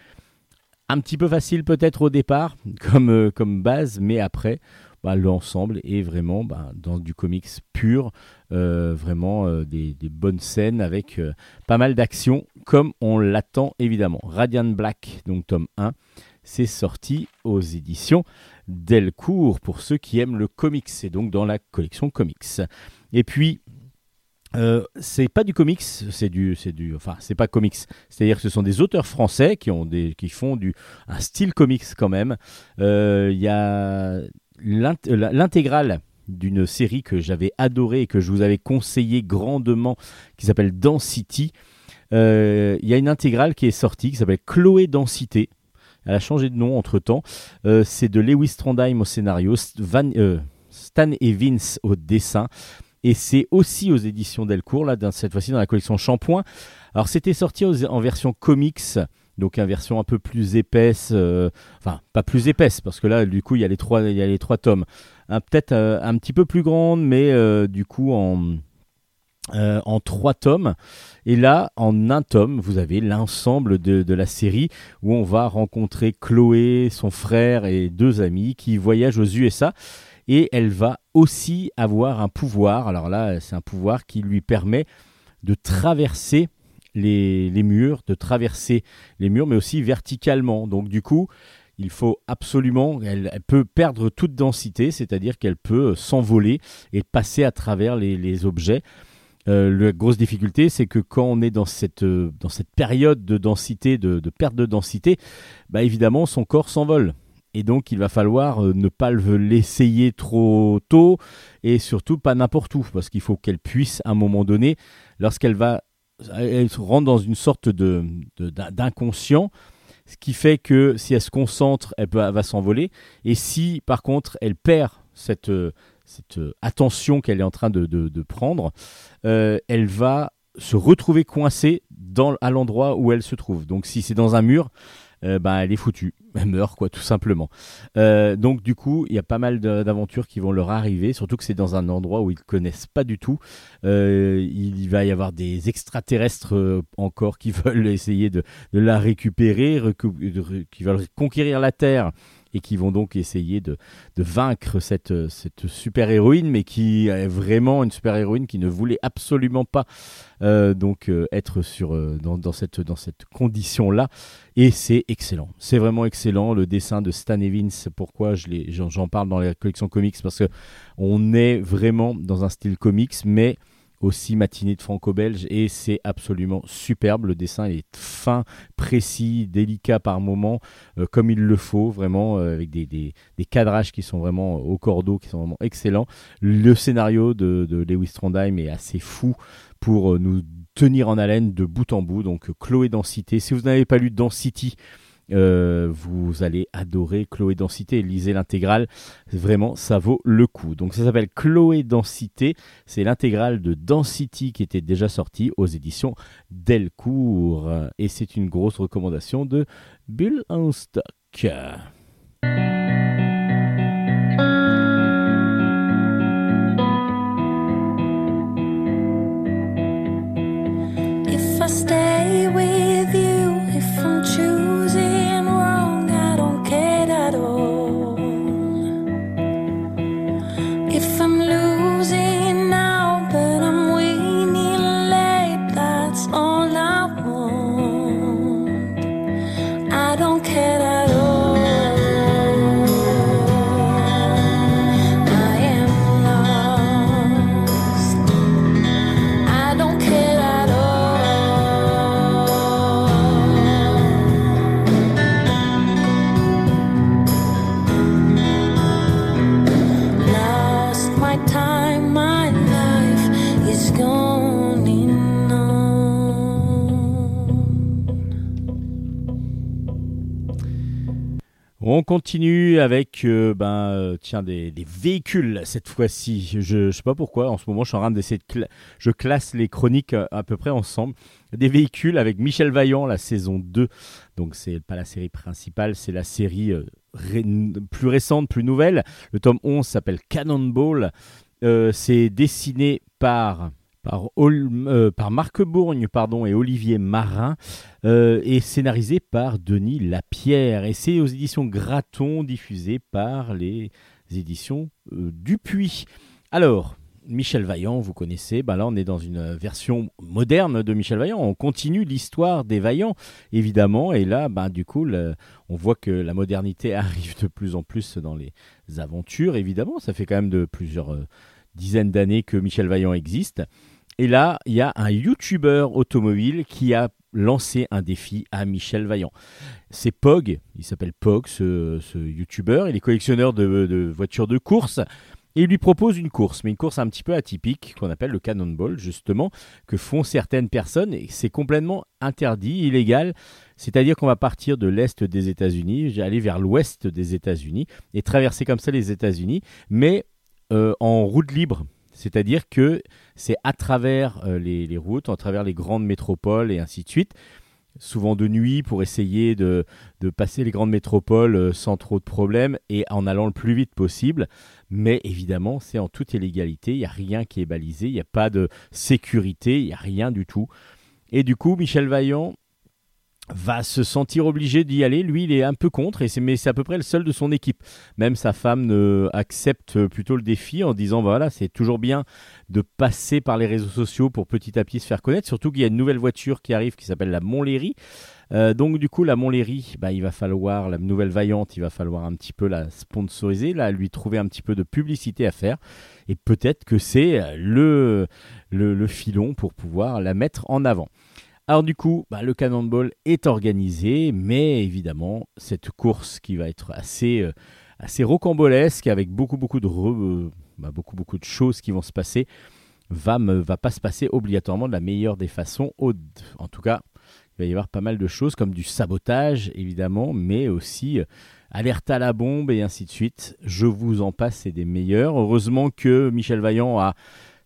Un petit peu facile peut-être au départ comme, comme base, mais après bah, l'ensemble est vraiment bah, dans du comics pur, euh, vraiment euh, des, bonnes scènes avec euh, pas mal d'action comme on l'attend évidemment. Radiant Black, donc tome 1, c'est sorti aux éditions Delcourt pour ceux qui aiment le comics, c'est donc dans la collection comics. Et puis c'est pas du comics, c'est du, c'est du, enfin c'est pas comics, c'est-à-dire que ce sont des auteurs français qui ont des, qui font du, un style comics quand même. Il y a l'intégrale d'une série que j'avais adorée et que je vous avais conseillé grandement, qui s'appelle Density. Euh, Il y a une intégrale qui est sortie qui s'appelle Chloé Densité. Elle a changé de nom entre temps. c'est de Lewis Trondheim au scénario, euh, Stan et Vince au dessin. Et c'est aussi aux éditions Delcourt, là, cette fois-ci dans la collection Shampoing. Alors, c'était sorti en version comics, donc une version un peu plus épaisse. euh, enfin, pas plus épaisse, parce que là, du coup, il y a les trois, il y a les trois tomes. Peut-être euh, un petit peu plus grande, mais euh, du coup, en, trois tomes. Et là, en un tome, vous avez l'ensemble de la série où on va rencontrer Chloé, son frère et deux amis qui voyagent aux USA. Et elle va aussi avoir un pouvoir. Alors là, c'est un pouvoir qui lui permet de traverser les, murs, de traverser les murs, mais aussi verticalement. Donc du coup, il faut absolument, elle, peut perdre toute densité, c'est-à-dire qu'elle peut s'envoler et passer à travers les, objets. Euh, la grosse difficulté, c'est que quand on est dans cette, euh, dans cette période de densité, de, de perte de densité, bah évidemment, son corps s'envole. Et donc, il va falloir euh, ne pas le- l'essayer trop tôt et surtout pas n'importe où, parce qu'il faut qu'elle puisse, à un moment donné, lorsqu'elle va, elle rentre dans une sorte de, de- d'in- d'inconscient, ce qui fait que si elle se concentre, elle, va s'envoler. Et si, par contre, elle perd cette, cette attention qu'elle est en train de, de- de prendre, euh, elle va se retrouver coincée dans, à l'endroit où elle se trouve. Donc, si c'est dans un mur, bah, elle est foutue. Elle meurt, quoi, tout simplement. Euh, donc, du coup, il y a pas mal d'aventures qui vont leur arriver, surtout que c'est dans un endroit où ils connaissent pas du tout. Euh, il va y avoir des extraterrestres encore qui veulent essayer de, de la récupérer, qui veulent conquérir la Terre et qui vont donc essayer de, de vaincre cette, cette super-héroïne, mais qui est vraiment une super-héroïne qui ne voulait absolument pas euh, donc euh, être sur, euh, dans, dans cette, dans cette condition-là. Et c'est excellent. C'est vraiment excellent. Le dessin de Stan Evans, pourquoi j'en parle dans la collection comics Parce que on est vraiment dans un style comics, mais aussi matinée de franco-belge et c'est absolument superbe. Le dessin est fin, précis, délicat par moment, euh, comme il le faut, vraiment, euh, avec des, des- cadrages qui sont vraiment au cordeau, qui sont vraiment excellents. Le scénario de, de Lewis Trondheim est assez fou pour euh, nous tenir en haleine de bout en bout. Donc, Chloé Densité. Si vous n'avez pas lu Density, euh, vous allez adorer Chloé Densité. Lisez l'intégrale. Vraiment, ça vaut le coup. Donc, ça s'appelle Chloé Densité. C'est l'intégrale de Density qui était déjà sortie aux éditions Delcourt. Et c'est une grosse recommandation de Bull en On continue avec euh, ben, euh, tiens, des, véhicules cette fois-ci. Je ne sais pas pourquoi, en ce moment je suis en train d'essayer de... je classe les chroniques euh, à peu près ensemble. Des véhicules avec Michel Vaillant, la saison 2. Donc c'est pas la série principale, c'est la série plus récente, plus nouvelle. Le tome 11 s'appelle Cannonball. C'est dessiné par... Euh, par Marc Bourgne et Olivier Marin euh, et scénarisé par Denis Lapierre. Et c'est aux éditions Graton, diffusé par les éditions euh, Dupuis. Alors, Michel Vaillant, vous connaissez, ben là on est dans une version moderne de Michel Vaillant. On continue l'histoire des Vaillants, évidemment. Et là, ben, du coup, on voit que la modernité arrive de plus en plus dans les aventures, évidemment. Ça fait quand même de plusieurs dizaines d'années que Michel Vaillant existe. Et là, il y a un YouTuber automobile qui a lancé un défi à Michel Vaillant. C'est Pog, il s'appelle Pog, ce, YouTuber. Il est collectionneur de, de voitures de course. Et il lui propose une course, mais une course un petit peu atypique, qu'on appelle le cannonball, justement, que font certaines personnes. Et c'est complètement interdit, illégal. C'est-à-dire qu'on va partir de l'est des États-Unis, aller vers l'ouest des États-Unis, et traverser comme ça les États-Unis, mais euh, en route libre. C'est-à-dire que c'est à travers euh, les, routes, à travers les grandes métropoles et ainsi de suite, souvent de nuit pour essayer de, de passer les grandes métropoles euh, sans trop de problèmes et en allant le plus vite possible. Mais évidemment, c'est en toute illégalité, il n'y a rien qui est balisé, il n'y a pas de sécurité, il n'y a rien du tout. Et du coup, Michel Vaillant va se sentir obligé d'y aller. Lui, il est un peu contre, et c'est, mais c'est à peu près le seul de son équipe. Même sa femme ne accepte plutôt le défi en disant voilà, c'est toujours bien de passer par les réseaux sociaux pour petit à petit se faire connaître. Surtout qu'il y a une nouvelle voiture qui arrive qui s'appelle la Montlhéry. Euh, donc du coup, la Montlhéry, bah, il va falloir, la nouvelle vaillante, il va falloir un petit peu la sponsoriser, là, lui trouver un petit peu de publicité à faire. Et peut-être que c'est le, le, le filon pour pouvoir la mettre en avant. Alors du coup, bah, le Cannonball est organisé, mais évidemment, cette course qui va être assez, euh, assez rocambolesque, avec beaucoup, beaucoup de, euh, bah, beaucoup, beaucoup de choses qui vont se passer, va, me, va pas se passer obligatoirement de la meilleure des façons. En tout cas, il va y avoir pas mal de choses, comme du sabotage, évidemment, mais aussi euh, alerte à la bombe et ainsi de suite. Je vous en passe, c'est des meilleurs. Heureusement que Michel Vaillant a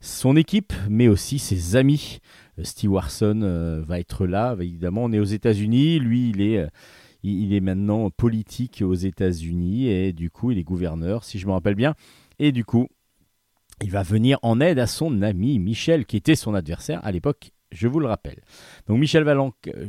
son équipe, mais aussi ses amis. Euh, Steve Warson euh, va être là, évidemment. On est aux États-Unis. Lui, il est, euh, il est maintenant politique aux États-Unis et du coup, il est gouverneur, si je me rappelle bien. Et du coup, il va venir en aide à son ami Michel, qui était son adversaire à l'époque, je vous le rappelle. Donc Michel,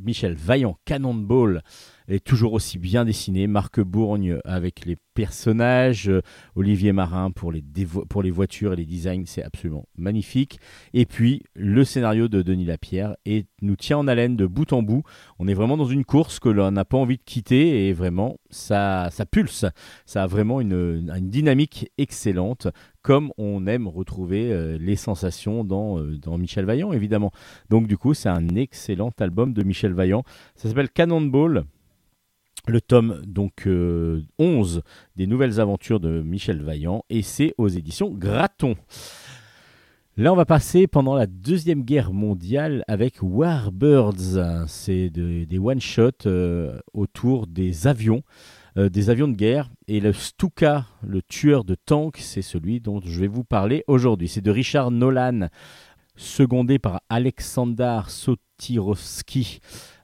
Michel Vaillant, Cannonball, est toujours aussi bien dessiné. Marc Bourgne avec les personnages, euh, Olivier Marin pour les, pour les voitures et les designs, c'est absolument magnifique. Et puis le scénario de Denis Lapierre et nous tient en haleine de bout en bout. On est vraiment dans une course que l'on n'a pas envie de quitter et vraiment ça, ça pulse. Ça a vraiment une, une dynamique excellente, comme on aime retrouver euh, les sensations dans, euh, dans Michel Vaillant évidemment. Donc du coup c'est un excellent album de Michel Vaillant. Ça s'appelle Cannonball. Le tome donc euh, 11 des nouvelles aventures de Michel Vaillant et c'est aux éditions Graton. Là, on va passer pendant la Deuxième Guerre mondiale avec Warbirds. C'est de- des one-shots euh, autour des avions, euh, des avions de guerre. Et le Stuka, le tueur de tanks, c'est celui dont je vais vous parler aujourd'hui. C'est de Richard Nolan, secondé par Alexander Sotirovsky,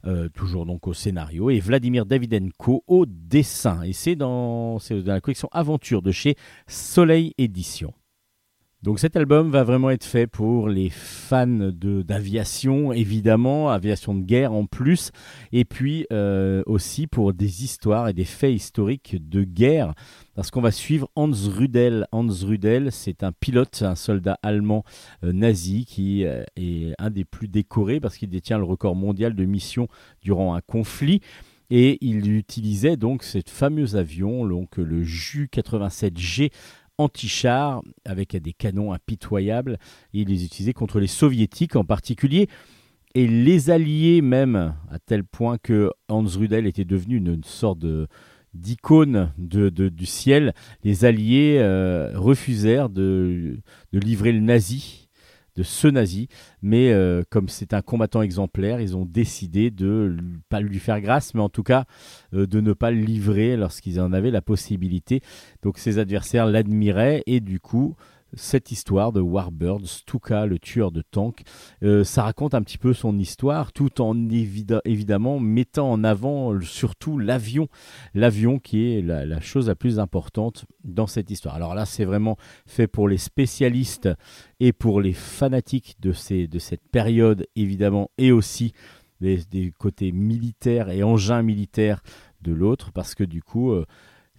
euh, toujours donc au scénario, et Vladimir Davidenko au dessin. Et c'est dans, dans la collection Aventure de chez Soleil Édition. Donc cet album va vraiment être fait pour les fans d'aviation, évidemment, aviation de guerre en plus, et puis euh, aussi pour des histoires et des faits historiques de guerre, parce qu'on va suivre Hans Rudel. Hans Rudel, c'est un pilote, un soldat allemand euh, nazi qui euh, est un des plus décorés parce qu'il détient le record mondial de mission durant un conflit. Et il utilisait donc cet fameux avion, donc le Ju-87G anti-char avec des canons impitoyables. Il les utilisait contre les soviétiques en particulier. Et les alliés même, à tel point que Hans Rudel était devenu une, sorte d'icône du ciel, les alliés euh, refusèrent de, de livrer le nazi, ce nazi. Mais euh, comme c'est un combattant exemplaire, ils ont décidé de pas lui faire grâce, mais en tout cas euh, de ne pas le livrer lorsqu'ils en avaient la possibilité. Donc ses adversaires l'admiraient et du coup cette histoire de Warbirds, Stuka, le tueur de tanks, euh, ça raconte un petit peu son histoire, tout en évidemment mettant en avant surtout l'avion, l'avion qui est la, chose la plus importante dans cette histoire. Alors là, c'est vraiment fait pour les spécialistes et pour les fanatiques de, cette période, évidemment, et aussi des, des côtés militaires et engins militaires de l'autre, parce que du coup, euh,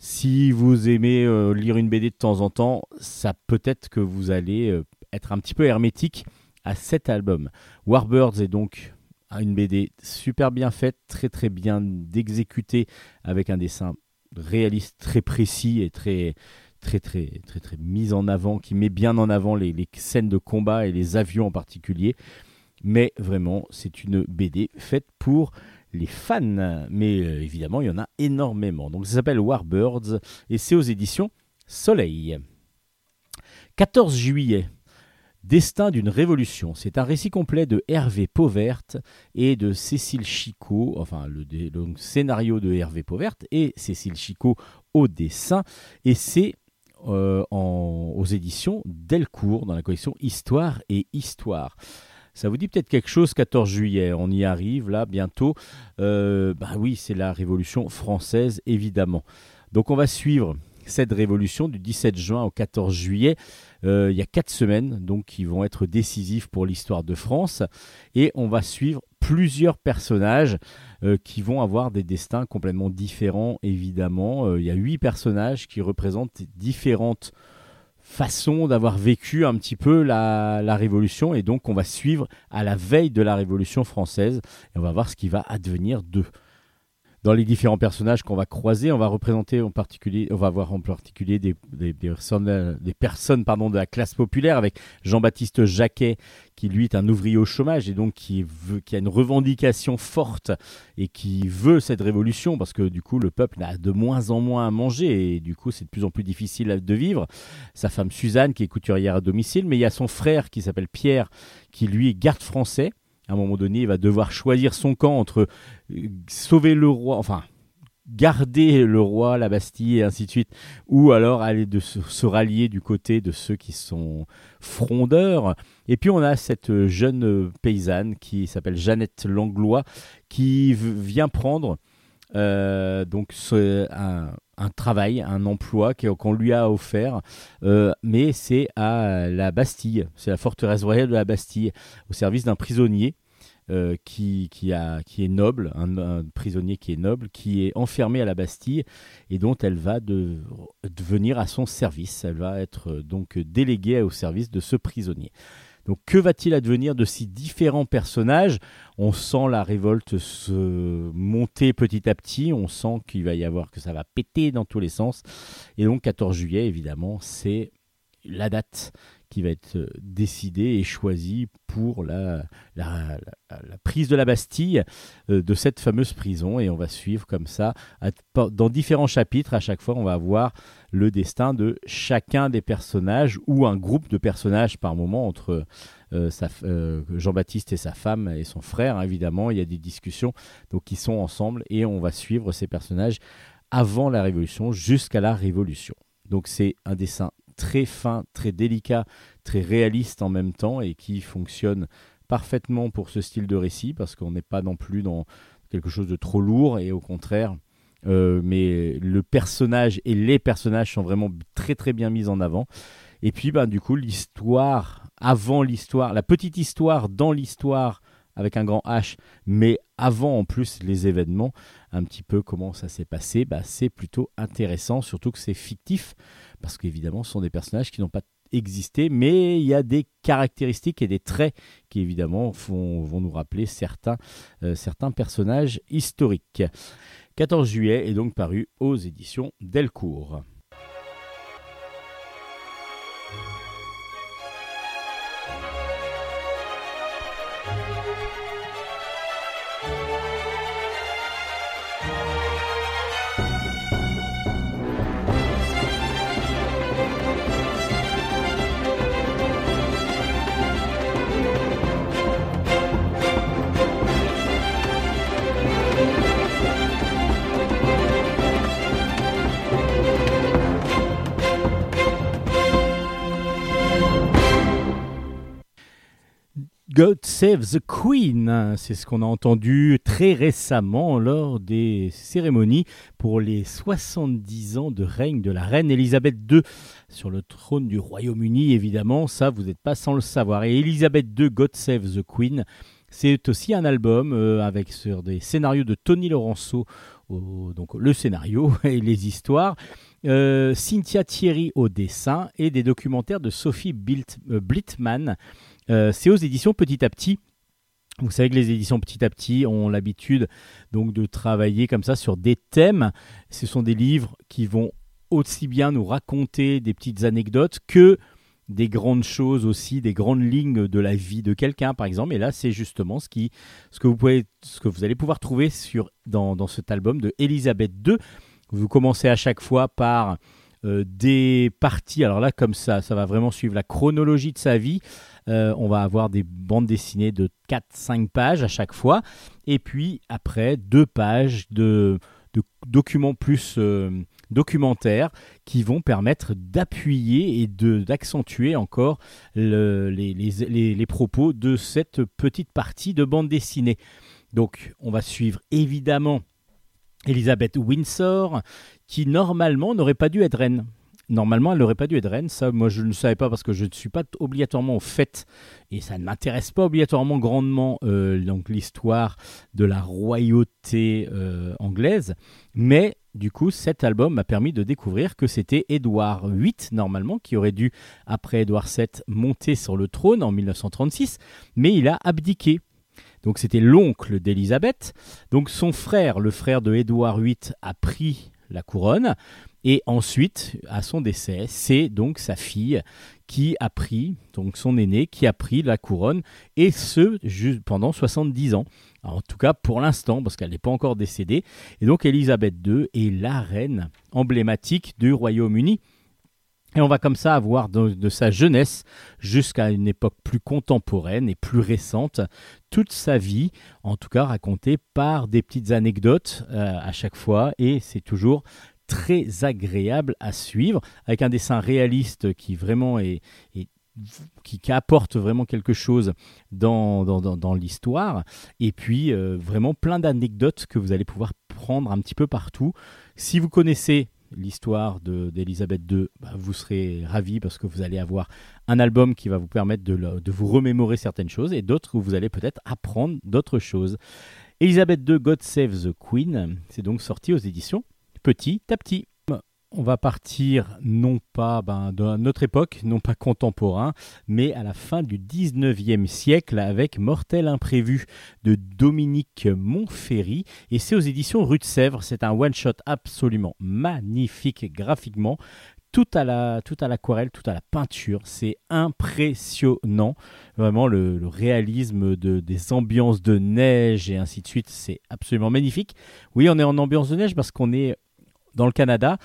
si vous aimez euh, lire une BD de temps en temps, ça peut-être que vous allez euh, être un petit peu hermétique à cet album. Warbirds est donc une BD super bien faite, très très bien exécutée, avec un dessin réaliste très précis et très très très très très mis en avant, qui met bien en avant les scènes de combat et les avions en particulier. Mais vraiment, c'est une BD faite pour les fans. Mais euh, évidemment, il y en a énormément. Donc ça s'appelle Warbirds et c'est aux éditions Soleil. 14 juillet. Destin d'une révolution. C'est un récit complet de Hervé Pauvert et de Cécile Chicot, enfin le, scénario de Hervé Pauvert et Cécile Chicot au dessin. Et c'est euh, aux éditions Delcourt dans la collection Histoire et Histoire. Ça vous dit peut-être quelque chose, 14 juillet, on y arrive là bientôt. Euh, bah oui, c'est la Révolution française, évidemment. Donc on va suivre cette révolution du 17 juin au 14 juillet. Euh, il y a quatre semaines donc qui vont être décisives pour l'histoire de France et on va suivre plusieurs personnages euh, qui vont avoir des destins complètement différents évidemment. Il y a huit personnages qui représentent différentes façons d'avoir vécu un petit peu la, la Révolution et donc on va suivre à la veille de la Révolution française et on va voir ce qui va advenir d'eux. Dans les différents personnages qu'on va croiser, on va représenter en particulier, on va voir en particulier des, personnes, des personnes pardon, de la classe populaire avec Jean-Baptiste Jacquet qui lui est un ouvrier au chômage et donc qui, veut, qui a une revendication forte et qui veut cette révolution parce que du coup le peuple a de moins en moins à manger et du coup c'est de plus en plus difficile de vivre. Sa femme Suzanne qui est couturière à domicile, mais il y a son frère qui s'appelle Pierre qui lui est garde français. À un moment donné, il va devoir choisir son camp entre euh, sauver le roi, enfin garder le roi, la Bastille et ainsi de suite, ou alors aller se, se rallier du côté de ceux qui sont frondeurs. Et puis on a cette jeune euh, paysanne qui s'appelle Jeannette Langlois qui vient prendre euh, donc ce- un, travail, un emploi qu'on lui a offert, euh, mais c'est à la Bastille, c'est la forteresse royale de la Bastille, au service d'un prisonnier euh, qui, qui, a, qui est noble, un, prisonnier qui est noble, qui est enfermé à la Bastille et dont elle va de, devenir à son service. Elle va être donc déléguée au service de ce prisonnier. Donc que va-t-il advenir de ces différents personnages? On sent la révolte se monter petit à petit, on sent qu'il va y avoir que ça va péter dans tous les sens. Et donc 14 juillet, évidemment, c'est la date qui va être euh, décidée et choisie pour la, prise de la Bastille euh, de cette fameuse prison. Et on va suivre comme ça, dans différents chapitres, à chaque fois, on va voir le destin de chacun des personnages ou un groupe de personnages par moment entre euh, Jean-Baptiste et sa femme et son frère. hein, évidemment, il y a des discussions donc ils sont ensemble et on va suivre ces personnages avant la Révolution jusqu'à la Révolution. Donc c'est un dessin très fin, très délicat, très réaliste en même temps et qui fonctionne parfaitement pour ce style de récit parce qu'on n'est pas non plus dans quelque chose de trop lourd et au contraire euh, mais le personnage et les personnages sont vraiment très très bien mis en avant. Et puis ben, du coup l'histoire avant l'histoire la petite histoire dans l'histoire avec un grand H mais avant en plus les événements un petit peu comment ça s'est passé bah, c'est plutôt intéressant surtout que c'est fictif parce qu'évidemment ce sont des personnages qui n'ont pas existé mais il y a des caractéristiques et des traits qui évidemment vont nous rappeler certains, euh, certains personnages historiques 14 juillet est donc paru aux éditions Delcourt. God Save the Queen, c'est ce qu'on a entendu très récemment lors des cérémonies pour les 70 ans de règne de la reine Elisabeth II sur le trône du Royaume-Uni, évidemment, ça vous n'êtes pas sans le savoir. Et Elisabeth II, God Save the Queen, c'est aussi un album euh, avec sur des scénarios de Tony Laurenceau, au- donc le scénario et les histoires, euh, Cynthia Thierry au dessin et des documentaires de Sophie euh, Blittman. Euh, c'est aux éditions Petit à Petit. Vous savez que les éditions Petit à Petit ont l'habitude donc de travailler comme ça sur des thèmes. Ce sont des livres qui vont aussi bien nous raconter des petites anecdotes que des grandes choses aussi, des grandes lignes de la vie de quelqu'un, par exemple. Et là, c'est justement ce, qui, ce, que vous allez pouvoir trouver dans cet album de Elisabeth II. Vous commencez à chaque fois par euh, des parties. Alors là, comme ça, ça va vraiment suivre la chronologie de sa vie. Euh, on va avoir des bandes dessinées de 4-5 pages à chaque fois. Et puis après, deux pages de, documents plus euh, documentaires qui vont permettre d'appuyer et d'accentuer encore le- les, les- les- les propos de cette petite partie de bande dessinée. Donc on va suivre évidemment Elisabeth Windsor, qui normalement n'aurait pas dû être reine. Normalement, elle n'aurait pas dû être reine. Ça, moi, je ne savais pas parce que je ne suis pas obligatoirement au fait et ça ne m'intéresse pas obligatoirement grandement euh, donc l'histoire de la royauté euh, anglaise. Mais du coup, cet album m'a permis de découvrir que c'était Édouard VIII, normalement, qui aurait dû, après Édouard VII, monter sur le trône en 1936, mais il a abdiqué. Donc c'était l'oncle d'Élisabeth. Donc son frère, le frère de Édouard VIII, a pris la couronne. Et ensuite, à son décès, c'est donc sa fille qui a pris, donc son aîné, qui a pris la couronne, et ce, pendant 70 ans. En tout cas, pour l'instant, parce qu'elle n'est pas encore décédée. Et donc, Élisabeth II est la reine emblématique du Royaume-Uni. Et on va comme ça avoir de, de sa jeunesse jusqu'à une époque plus contemporaine et plus récente, toute sa vie, en tout cas racontée par des petites anecdotes euh, à chaque fois, et c'est toujours très agréable à suivre, avec un dessin réaliste qui vraiment est, qui, apporte vraiment quelque chose dans, dans, dans- l'histoire, et puis euh, vraiment plein d'anecdotes que vous allez pouvoir prendre un petit peu partout. Si vous connaissez l'histoire de- d'Elisabeth II, bah, vous serez ravis parce que vous allez avoir un album qui va vous permettre de, de vous remémorer certaines choses et d'autres où vous allez peut-être apprendre d'autres choses. Elisabeth II, God Save the Queen, c'est donc sorti aux éditions Petit à Petit. On va partir non pas ben, de notre époque, non pas contemporain, mais à la fin du 19e siècle avec Mortel Imprévu de Dominique Montferry. Et c'est aux éditions Rue de Sèvres. C'est un one-shot absolument magnifique graphiquement. Tout à l'aquarelle, tout à la peinture. C'est impressionnant. Vraiment, le, le réalisme de, des ambiances de neige et ainsi de suite, c'est absolument magnifique. Oui, on est en ambiance de neige parce qu'on est dans le Canada.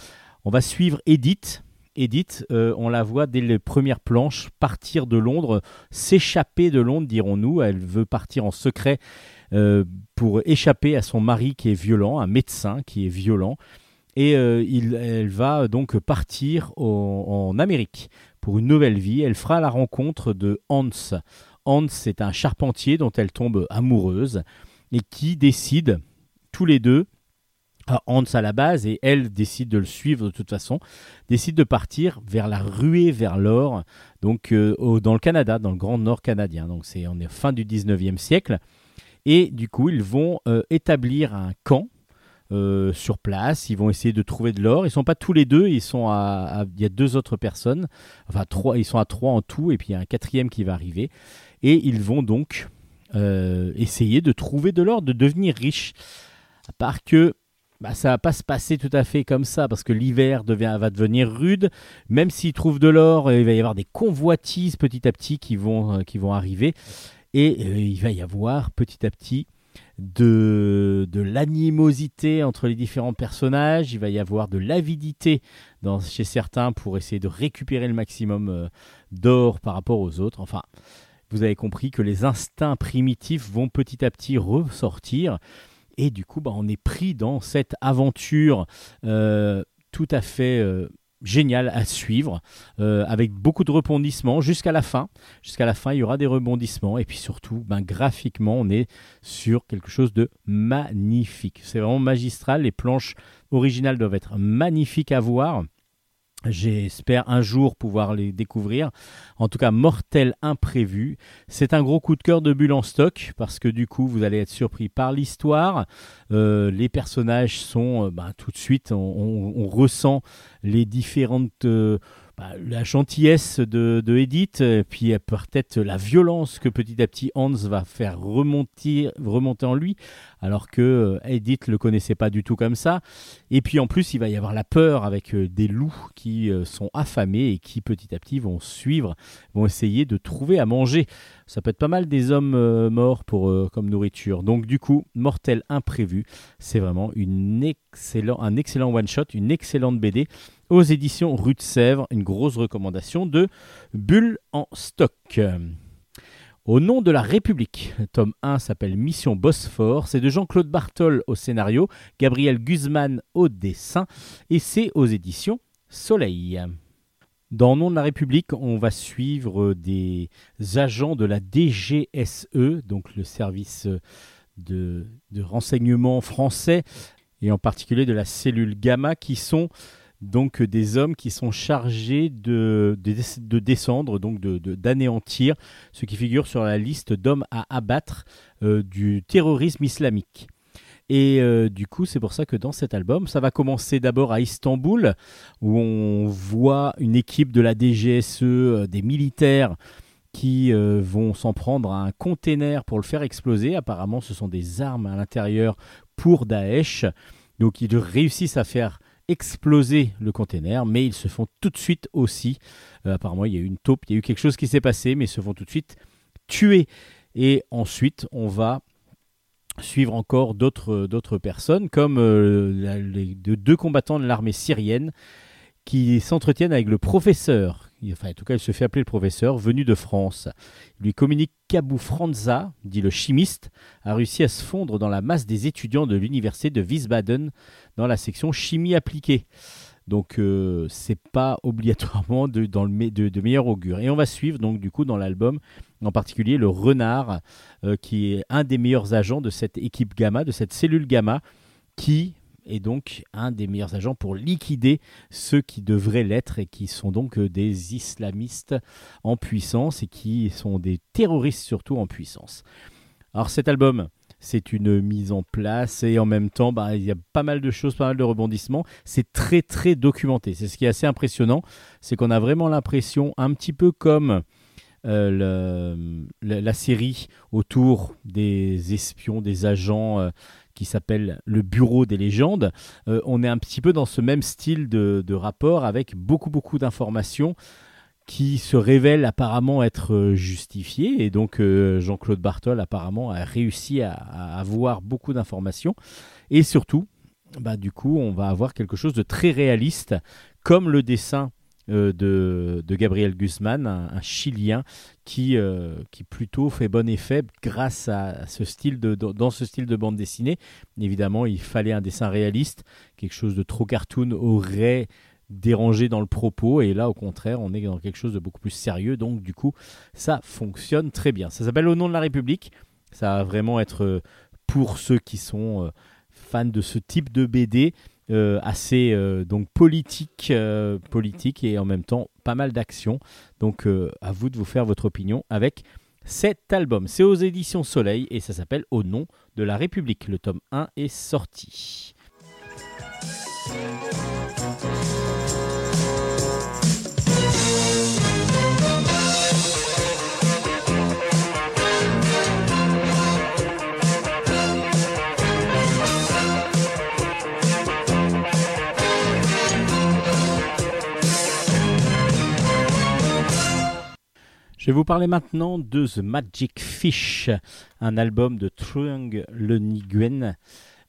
On va suivre Edith. Edith, euh, on la voit dès les premières planches partir de Londres, s'échapper de Londres, dirons-nous. Elle veut partir en secret euh, pour échapper à son mari qui est violent, un médecin qui est violent. Et euh, elle va donc partir en Amérique pour une nouvelle vie. Elle fera la rencontre de Hans. Hans, c'est un charpentier dont elle tombe amoureuse et qui décide tous les deux à Hans à la base et elle décide de le suivre de toute façon, décide de partir vers la ruée vers l'or, donc euh, au- dans le Canada, dans le Grand Nord canadien. Donc c'est on est fin du 19e siècle et du coup ils vont euh, établir un camp euh, sur place, ils vont essayer de trouver de l'or. Ils sont pas tous les deux, ils sont il y a deux autres personnes, enfin trois, ils sont à trois en tout et puis il y a un quatrième qui va arriver et ils vont donc essayer de trouver de l'or, de devenir riches. À part que bah, ça va pas se passer tout à fait comme ça parce que l'hiver va devenir rude. Même s'ils trouvent de l'or, il va y avoir des convoitises petit à petit qui vont, euh, qui vont arriver. Et euh, il va y avoir petit à petit de, de l'animosité entre les différents personnages. Il va y avoir de l'avidité chez certains pour essayer de récupérer le maximum euh, d'or par rapport aux autres. Enfin, vous avez compris que les instincts primitifs vont petit à petit ressortir. Et du coup, bah, on est pris dans cette aventure euh, tout à fait euh, génial à suivre, euh, avec beaucoup de rebondissements jusqu'à la fin. Jusqu'à la fin, il y aura des rebondissements. Et puis surtout, ben, graphiquement, on est sur quelque chose de magnifique. C'est vraiment magistral. Les planches originales doivent être magnifiques à voir. J'espère un jour pouvoir les découvrir. En tout cas, Mortel Imprévu. C'est un gros coup de cœur de Bulle en stock parce que du coup, vous allez être surpris par l'histoire. Euh, les personnages sont ben, tout de suite, on ressent les différentes. euh, bah, la gentillesse de, Edith, puis euh, peut-être la violence que petit à petit Hans va faire remonter, remonter en lui, alors que euh, Edith le connaissait pas du tout comme ça. Et puis en plus, il va y avoir la peur avec euh, des loups qui sont affamés et qui petit à petit vont suivre, vont essayer de trouver à manger. Ça peut être pas mal des hommes morts pour, comme nourriture. Donc du coup, Mortel Imprévu, c'est vraiment excellent, un excellent one-shot, une excellente BD aux éditions Rue de Sèvres, une grosse recommandation de Bulle en stock. Au nom de la République, tome 1 s'appelle Mission Bosphore, c'est de Jean-Claude Bartol au scénario, Gabriel Guzman au dessin, et c'est aux éditions Soleil. Dans Nom de la République, on va suivre des agents de la DGSE, donc le service de, de renseignement français, et en particulier de la cellule Gamma, qui sont donc des hommes qui sont chargés de, de, de descendre, donc d'anéantir ce qui figure sur la liste d'hommes à abattre euh, du terrorisme islamique. Et euh, du coup, c'est pour ça que dans cet album, ça va commencer d'abord à Istanbul, où on voit une équipe de la DGSE, euh, des militaires qui euh, vont s'en prendre à un container pour le faire exploser. Apparemment, ce sont des armes à l'intérieur pour Daesh. Donc, ils réussissent à faire exploser le container, mais ils se font tout de suite aussi. euh, apparemment, il y a eu une taupe, il y a eu quelque chose qui s'est passé, mais ils se font tout de suite tuer. Et ensuite, on va suivre encore d'autres d'autres personnes, comme euh, deux combattants de l'armée syrienne qui s'entretiennent avec le professeur. Enfin, en tout cas, il se fait appeler le professeur, venu de France. Il lui communique qu'Abou Franza, dit le chimiste, a réussi à se fondre dans la masse des étudiants de l'université de Wiesbaden dans la section chimie appliquée. Donc, euh, c'est pas obligatoirement de, dans meilleur augure. Et on va suivre, donc, du coup, dans l'album, en particulier le renard, euh, qui est un des meilleurs agents de cette équipe gamma, de cette cellule gamma, qui est donc un des meilleurs agents pour liquider ceux qui devraient l'être et qui sont donc euh, des islamistes en puissance et qui sont des terroristes surtout en puissance. Alors cet album, c'est une mise en place et en même temps, bah, il y a pas mal de choses, pas mal de rebondissements. C'est très très documenté. C'est ce qui est assez impressionnant, c'est qu'on a vraiment l'impression, un petit peu comme euh, la série autour des espions, des agents euh, qui s'appelle Le Bureau des légendes. Euh, on est un petit peu dans ce même style de, rapport avec beaucoup beaucoup d'informations qui se révèlent apparemment être euh, justifiées. Et donc euh, Jean-Claude Bartol apparemment a réussi à, avoir beaucoup d'informations. Et surtout, bah, du coup, on va avoir quelque chose de très réaliste, comme le dessin de, de Gabriel Guzman, un, Chilien qui, euh, qui plutôt fait bon effet grâce à ce style de, dans ce style de bande dessinée. Évidemment, il fallait un dessin réaliste, quelque chose de trop cartoon aurait dérangé dans le propos, et là, au contraire, on est dans quelque chose de beaucoup plus sérieux, donc du coup, ça fonctionne très bien. Ça s'appelle Au nom de la République, ça va vraiment être euh, pour ceux qui sont euh, fans de ce type de BD, euh, assez euh, donc politique, euh, politique et en même temps pas mal d'action. Donc à vous de vous faire votre opinion avec cet album. C'est aux éditions Soleil et ça s'appelle Au nom de la République. Le tome 1 est sorti. Je vais vous parler maintenant de The Magic Fish, un album de Trung Le Nguyen.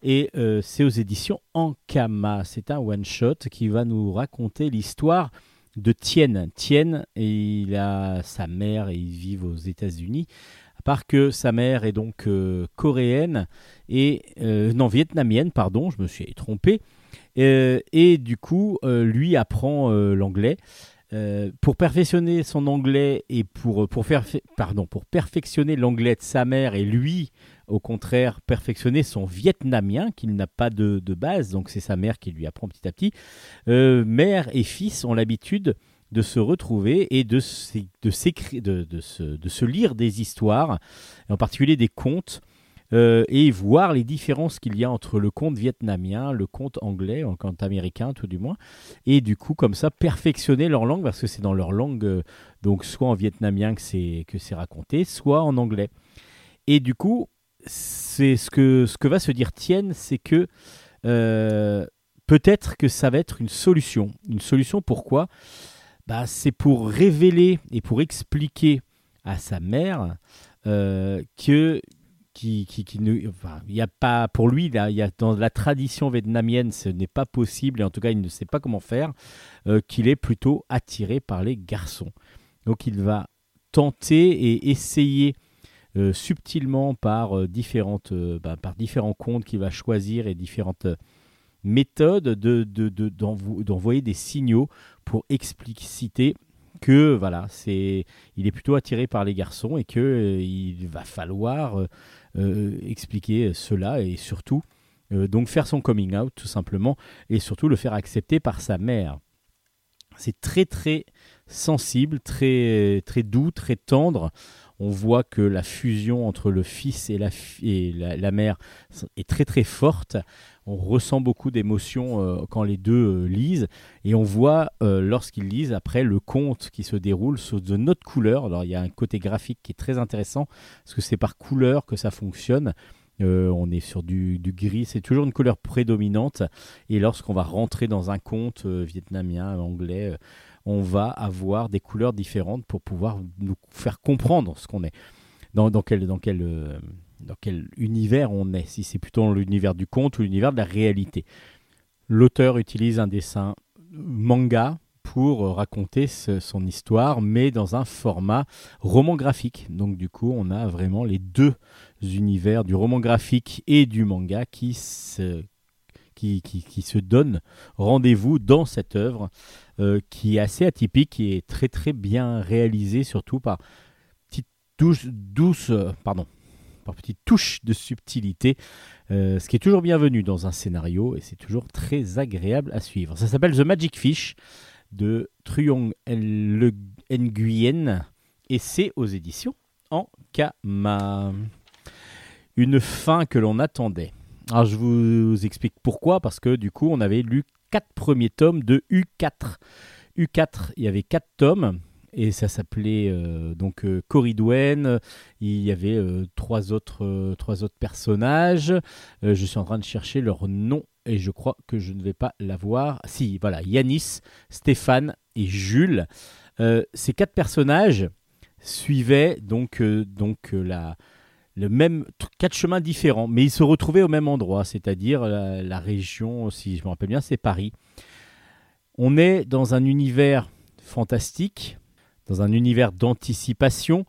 Et euh, c'est aux éditions Ankama. C'est un one-shot qui va nous raconter l'histoire de Tien. Tien, il a sa mère et ils vivent aux États-Unis À part que sa mère est donc euh, coréenne et euh, non vietnamienne, pardon, je me suis trompé. Et du coup, lui apprend l'anglais. Euh, pour perfectionner son anglais et pour, pour, faire, pardon, pour perfectionner l'anglais de sa mère et lui, au contraire, perfectionner son vietnamien qu'il n'a pas de, de base, donc c'est sa mère qui lui apprend petit à petit, euh, mère et fils ont l'habitude de se retrouver et de, de, de, se, de se lire des histoires, en particulier des contes, euh, et voir les différences qu'il y a entre le conte vietnamien, le conte anglais, le conte américain tout du moins, et du coup comme ça perfectionner leur langue parce que c'est dans leur langue, euh, donc soit en vietnamien que c'est que c'est raconté, soit en anglais. Et du coup, c'est ce que ce que va se dire Tienne, c'est que euh, peut-être que ça va être une solution. Une solution pourquoi? Bah, C'est pour révéler et pour expliquer à sa mère euh, que qui, qui, qui ne, il y a pas pour lui là, il y a dans la tradition vietnamienne ce n'est pas possible et en tout cas il ne sait pas comment faire euh, qu'il est plutôt attiré par les garçons. Donc il va tenter et essayer euh, subtilement par euh, différentes bah, par différents comptes qu'il va choisir et différentes méthodes de, de- de- d'envo- d'envoyer des signaux pour expliciter que voilà c'est il est plutôt attiré par les garçons et que il va falloir expliquer cela et surtout euh, donc faire son coming out tout simplement et surtout le faire accepter par sa mère c'est très très sensible très très doux très tendre on voit que la fusion entre le fils et la mère est très très forte. On ressent beaucoup d'émotions euh, quand les deux euh, lisent. Et on voit, euh, lorsqu'ils lisent, après, le conte qui se déroule sous de notre couleur. Alors il y a un côté graphique qui est très intéressant, parce que c'est par couleur que ça fonctionne. On est sur du, gris, c'est toujours une couleur prédominante. Et lorsqu'on va rentrer dans un conte vietnamien, anglais, on va avoir des couleurs différentes pour pouvoir nous faire comprendre ce qu'on est. Dans, dans dans, quel, dans quel univers on est, si c'est plutôt l'univers du conte ou l'univers de la réalité. L'auteur utilise un dessin manga pour raconter son histoire, mais dans un format roman graphique. Donc du coup, on a vraiment les deux univers du roman graphique et du manga qui se, qui, qui, se donnent rendez-vous dans cette œuvre euh, qui est assez atypique et très très bien réalisée, surtout par petite touche douce, euh, pardon, par petite touche de subtilité, euh, ce qui est toujours bienvenu dans un scénario et c'est toujours très agréable à suivre. Ça s'appelle The Magic Fish de Truong Nguyen et c'est aux éditions Ankama. Une fin que l'on attendait. Alors je vous explique pourquoi, parce que du coup on avait lu quatre premiers tomes de U4. U4, il y avait quatre tomes et ça s'appelait euh, donc euh, Corridwen. Il y avait euh, trois autres trois autres personnages. Je suis en train de chercher leur nom et je crois que je ne vais pas l'avoir. Si, voilà, Yanis, Stéphane et Jules. Ces quatre personnages suivaient donc donc la le même quatre chemins différents, mais ils se retrouvaient au même endroit, c'est-à-dire la, la région, si je me rappelle bien, c'est Paris. On est dans un univers fantastique, dans un univers d'anticipation,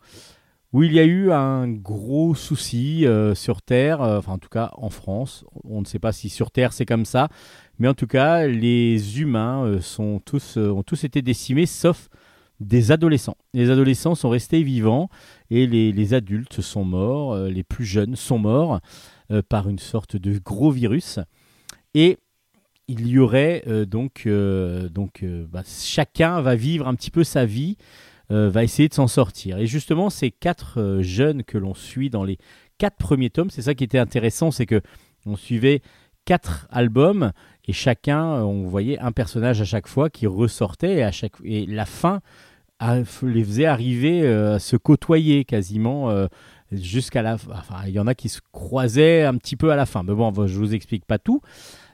où il y a eu un gros souci euh, sur Terre, euh, enfin en tout cas en France. On ne sait pas si sur Terre c'est comme ça, mais en tout cas les humains euh, sont tous, ont tous été décimés, sauf des adolescents. Les adolescents sont restés vivants et les, adultes sont morts, les plus jeunes sont morts par une sorte de gros virus. Et il y aurait donc, donc bah, chacun va vivre un petit peu sa vie, va essayer de s'en sortir. Et justement, ces quatre euh, jeunes que l'on suit dans les quatre premiers tomes, c'est ça qui était intéressant, c'est que on suivait quatre albums et chacun, euh, on voyait un personnage à chaque fois qui ressortait et, à chaque, et la fin les faisait arriver euh, à se côtoyer quasiment euh, jusqu'à la fin. Enfin, il y en a qui se croisaient un petit peu à la fin. Mais bon, je vous explique pas tout.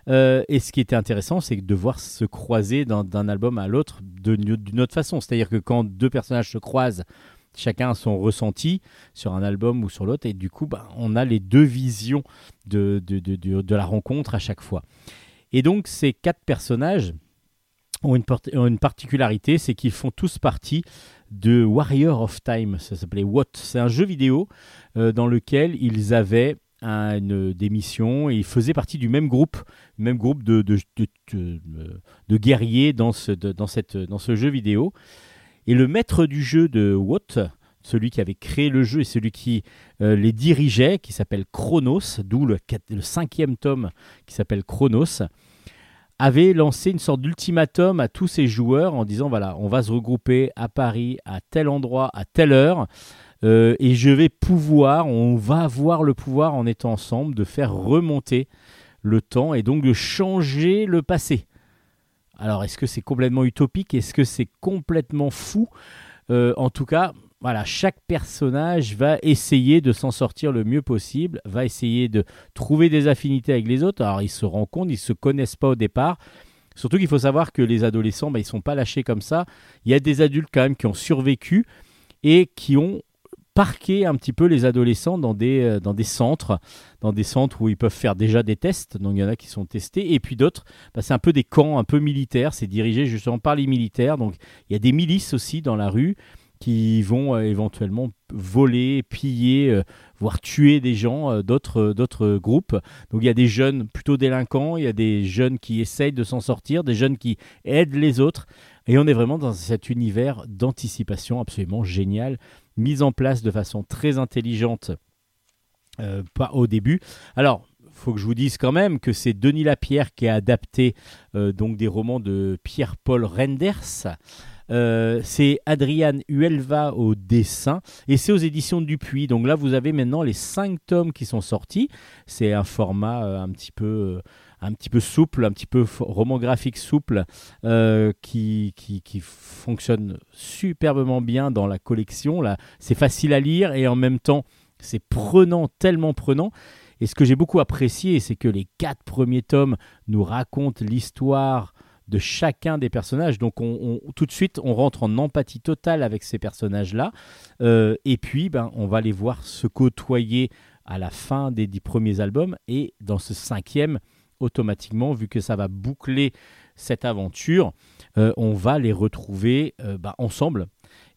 Euh, et ce qui était intéressant, c'est de voir se croiser d'un album à l'autre d'une autre façon. C'est-à-dire que quand deux personnages se croisent, chacun a son ressenti sur un album ou sur l'autre, et du coup, bah, on a les deux visions de, la rencontre à chaque fois. Et donc, ces quatre personnages ont une, porte- ont une particularité, c'est qu'ils font tous partie de Warrior of Time. Ça s'appelait What C'est un jeu vidéo euh, dans lequel ils avaient un- une- des missions et ils faisaient partie du même groupe, même groupe de, de, de- guerriers dans ce, dans, cette, dans ce jeu vidéo. Et le maître du jeu de What, celui qui avait créé le jeu et celui qui euh, les dirigeait, qui s'appelle Chronos, d'où le, le cinquième tome qui s'appelle Chronos, avait lancé une sorte d'ultimatum à tous ses joueurs en disant voilà, on va se regrouper à Paris à tel endroit à telle heure. Euh, et je vais pouvoir, on va avoir le pouvoir en étant ensemble de faire remonter le temps et donc de changer le passé. Alors, est-ce que c'est complètement utopique? Est-ce que c'est complètement fou? Euh, En tout cas, voilà, chaque personnage va essayer de s'en sortir le mieux possible, va essayer de trouver des affinités avec les autres. Alors, ils se rencontrent, ils se connaissent pas au départ. Surtout qu'il faut savoir que les adolescents, bah, ils sont pas lâchés comme ça. Il y a des adultes quand même qui ont survécu et qui ont parqué un petit peu les adolescents dans des, euh, dans des centres, dans des centres où ils peuvent faire déjà des tests. Donc il y en a qui sont testés et puis d'autres, bah, c'est un peu des camps un peu militaires. C'est dirigé justement par les militaires. Donc il y a des milices aussi dans la rue qui vont euh, éventuellement voler, piller, euh, voire tuer des gens d'autres d'autres groupes. Donc il y a des jeunes plutôt délinquants, il y a des jeunes qui essayent de s'en sortir, des jeunes qui aident les autres. Et on est vraiment dans cet univers d'anticipation absolument génial, mis en place de façon très intelligente euh, pas au début. Alors, faut que je vous dise quand même que c'est Denis Lapierre qui a adapté euh, donc des romans de Pierre-Paul Renders. Euh, c'est Adriane Huelva au dessin et c'est aux éditions Dupuis. Donc là, vous avez maintenant les cinq tomes qui sont sortis. C'est un format un petit peu, un petit peu souple, un petit peu roman graphique souple euh, qui, qui, fonctionne superbement bien dans la collection. Là, c'est facile à lire et en même temps, c'est prenant, tellement prenant. Et ce que j'ai beaucoup apprécié, c'est que les quatre premiers tomes nous racontent l'histoire de chacun des personnages. Donc on, on- tout de suite, on rentre en empathie totale avec ces personnages-là. Euh, et puis, ben, on va les voir se côtoyer à la fin des dix premiers albums. Et dans ce cinquième, automatiquement, vu que ça va boucler cette aventure, euh, on va les retrouver euh, ben, ensemble.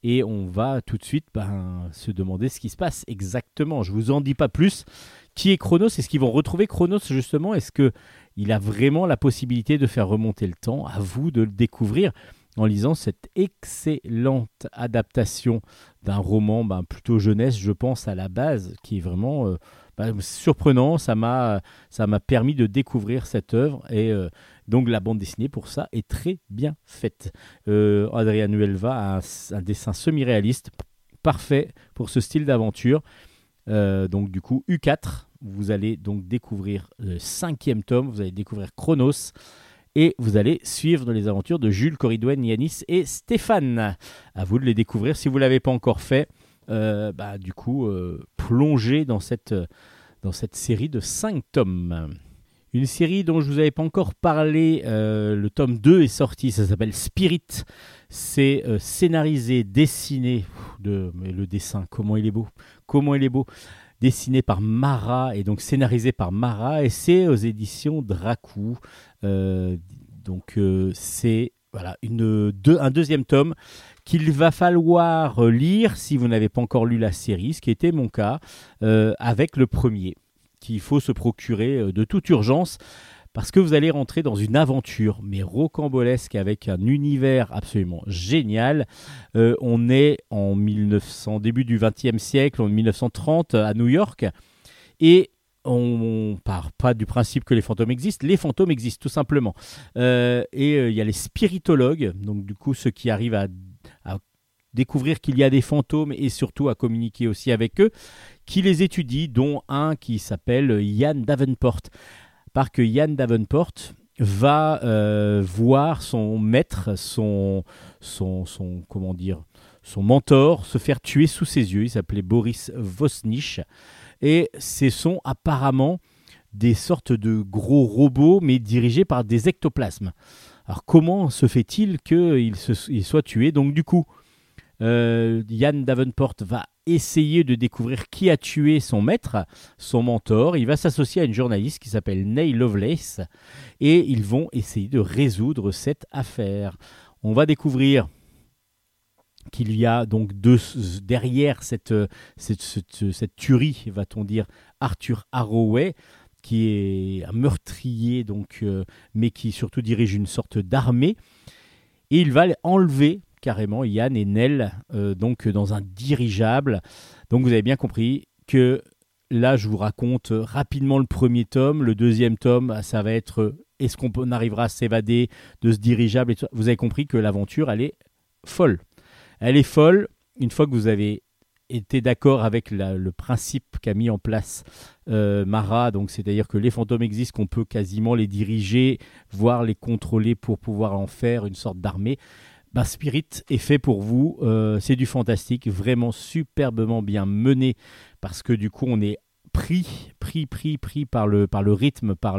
Et on va tout de suite ben, se demander ce qui se passe exactement. Je vous en dis pas plus. Qui est Chronos? Est-ce qu'ils vont retrouver Chronos justement? Est-ce que il a vraiment la possibilité de faire remonter le temps? À vous de le découvrir en lisant cette excellente adaptation d'un roman ben, plutôt jeunesse, je pense, à la base, qui est vraiment euh, ben, surprenant. Ça m'a, permis de découvrir cette œuvre et euh, donc la bande dessinée pour ça est très bien faite. Euh, Adrian Huelva a un, dessin semi-réaliste parfait pour ce style d'aventure. Euh, donc du coup U4, vous allez donc découvrir le cinquième tome, vous allez découvrir Chronos et vous allez suivre les aventures de Jules, Coridwen, Yanis et Stéphane. À vous de les découvrir si vous ne l'avez pas encore fait. Euh, bah, du coup, euh, plongez dans cette, dans cette série de 5 tomes. Une série dont je vous avais pas encore parlé, euh, le tome 2 est sorti, ça s'appelle Spirit. C'est euh, scénarisé, dessiné, de, mais le dessin, comment il est beau, comment il est beau, dessiné par Mara et donc scénarisé par Mara et c'est aux éditions Dracou. Euh, donc euh, c'est voilà une, deux, un deuxième tome qu'il va falloir euh, lire si vous n'avez pas encore lu la série, ce qui était mon cas, euh, avec le premier qu'il faut se procurer euh, de toute urgence parce que vous allez rentrer dans une aventure, mais rocambolesque, avec un univers absolument génial. On est en 1900, début du XXe siècle, en 1930, à New York, et on part pas du principe que les fantômes existent, les fantômes existent tout simplement. Et il y a les spiritologues, donc du coup ceux qui arrivent à découvrir qu'il y a des fantômes et surtout à communiquer aussi avec eux, qui les étudient, dont un qui s'appelle Yann Davenport. Parce que Yann Davenport va euh, voir son maître, son, comment dire, son mentor se faire tuer sous ses yeux. Il s'appelait Boris Vosnich. Et ce sont apparemment des sortes de gros robots, mais dirigés par des ectoplasmes. Alors comment se fait-il qu'il soit tué Donc du coup, euh, Yann Davenport va essayer de découvrir qui a tué son maître, son mentor. Il va s'associer à une journaliste qui s'appelle Neil Lovelace et ils vont essayer de résoudre cette affaire. On va découvrir qu'il y a donc deux, derrière cette, euh, cette, cette, tuerie, va-t-on dire, Arthur Haraway, qui est un meurtrier, donc, euh, mais qui surtout dirige une sorte d'armée. Et il va enlever carrément Yann et Nell euh, donc dans un dirigeable. Donc vous avez bien compris que là, je vous raconte rapidement le premier tome. Le deuxième tome, ça va être euh, est-ce qu'on arrivera à s'évader de ce dirigeable et. Vous avez compris que l'aventure, elle est folle. Elle est folle une fois que vous avez été d'accord avec le principe qu'a mis en place euh, Mara, donc c'est-à-dire que les fantômes existent, qu'on peut quasiment les diriger, voire les contrôler pour pouvoir en faire une sorte d'armée. Bah, Spirit est fait pour vous. Euh, c'est du fantastique, vraiment superbement bien mené, parce que du coup on est pris, pris, pris, pris par le, rythme, par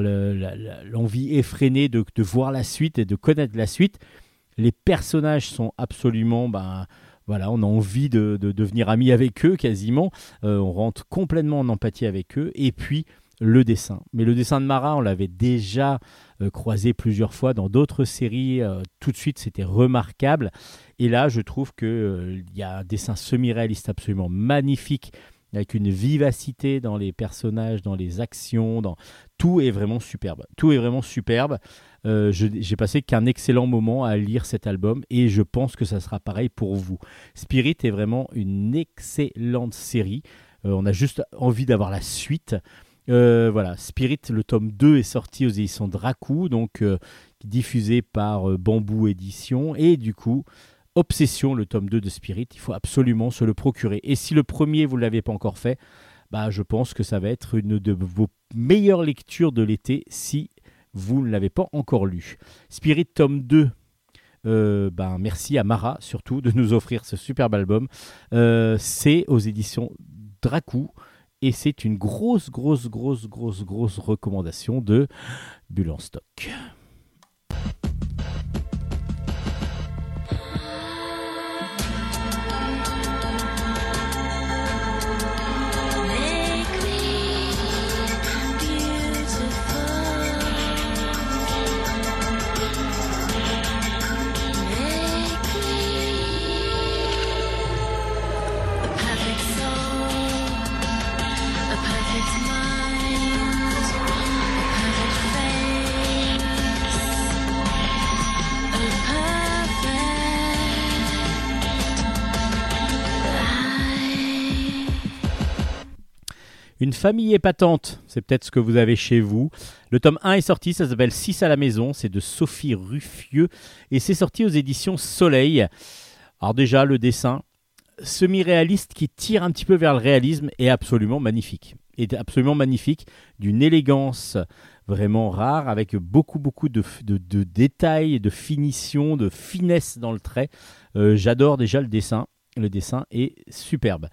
l'envie effrénée de, de voir la suite et de connaître la suite. Les personnages sont absolument, ben, voilà, on a envie de, de devenir amis avec eux quasiment. Euh, on rentre complètement en empathie avec eux. Et puis le dessin. Mais le dessin de Mara, on l'avait déjà euh, croisé plusieurs fois dans d'autres séries. euh, tout de suite, c'était remarquable. Et là, je trouve que euh, y a un dessin semi-réaliste absolument magnifique, avec une vivacité dans les personnages, dans les actions, dans tout est vraiment superbe. Tout est vraiment superbe. Euh, J'ai passé qu'un excellent moment à lire cet album et je pense que ça sera pareil pour vous. Spirit est vraiment une excellente série. On a juste envie d'avoir la suite. Euh, voilà, Spirit, le tome 2 est sorti aux éditions Dracou, donc euh, diffusé par euh, Bamboo Édition. Et du coup, Obsession, le tome 2 de Spirit, il faut absolument se le procurer. Et si le premier, vous ne l'avez pas encore fait, bah, je pense que ça va être une de vos meilleures lectures de l'été si vous ne l'avez pas encore lu. Spirit tome 2. euh, ben, merci à Mara surtout de nous offrir ce superbe album. C'est aux éditions Dracou et c'est une grosse, grosse, grosse, grosse, grosse recommandation de Bulle en stock. Une famille épatante, c'est peut-être ce que vous avez chez vous. Le tome 1 est sorti, ça s'appelle 6 à la maison, c'est de Sophie Ruffieux et c'est sorti aux éditions Soleil. Alors déjà, le dessin semi-réaliste qui tire un petit peu vers le réalisme est absolument magnifique. Est absolument magnifique, d'une élégance vraiment rare, avec beaucoup beaucoup de, détails, de finition, de finesse dans le trait. Euh, J'adore déjà le dessin. Le dessin est superbe.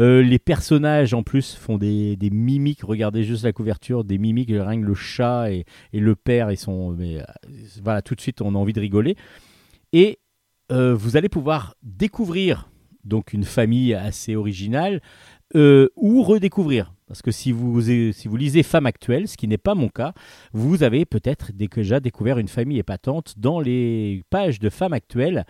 Euh, les personnages en plus font des, des mimiques. Regardez juste la couverture, des mimiques. Rien le chat et, le père, ils sont. Euh, voilà, tout de suite, on a envie de rigoler. Et euh, vous allez pouvoir découvrir donc une famille assez originale ou redécouvrir. Parce que si vous, si vous lisez Femme actuelle, ce qui n'est pas mon cas, vous avez peut-être déjà découvert une famille épatante dans les pages de Femme actuelle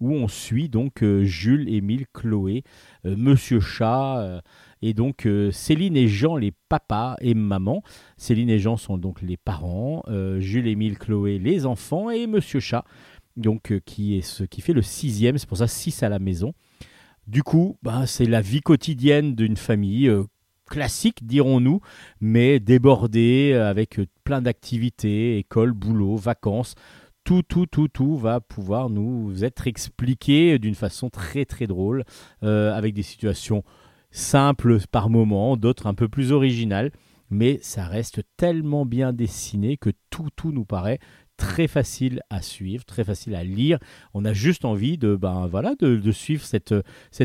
où on suit donc euh, Jules, Émile, Chloé, euh, Monsieur Chat, euh, et donc Céline et Jean les papas et maman. Céline et Jean sont donc les parents, Jules, Émile, Chloé les enfants, et Monsieur Chat, donc qui est ce qui fait le sixième, c'est pour ça six à la maison. Du coup, bah, c'est la vie quotidienne d'une famille classique, dirons-nous, mais débordée avec plein d'activités, école, boulot, vacances. Tout, tout, tout, tout va pouvoir nous être expliqué d'une façon très, très drôle, euh, avec des situations simples par moment, d'autres un peu plus originales, mais ça reste tellement bien dessiné que tout, tout nous paraît très facile à suivre, très facile à lire. On a juste envie de, ben voilà, de, de suivre cette,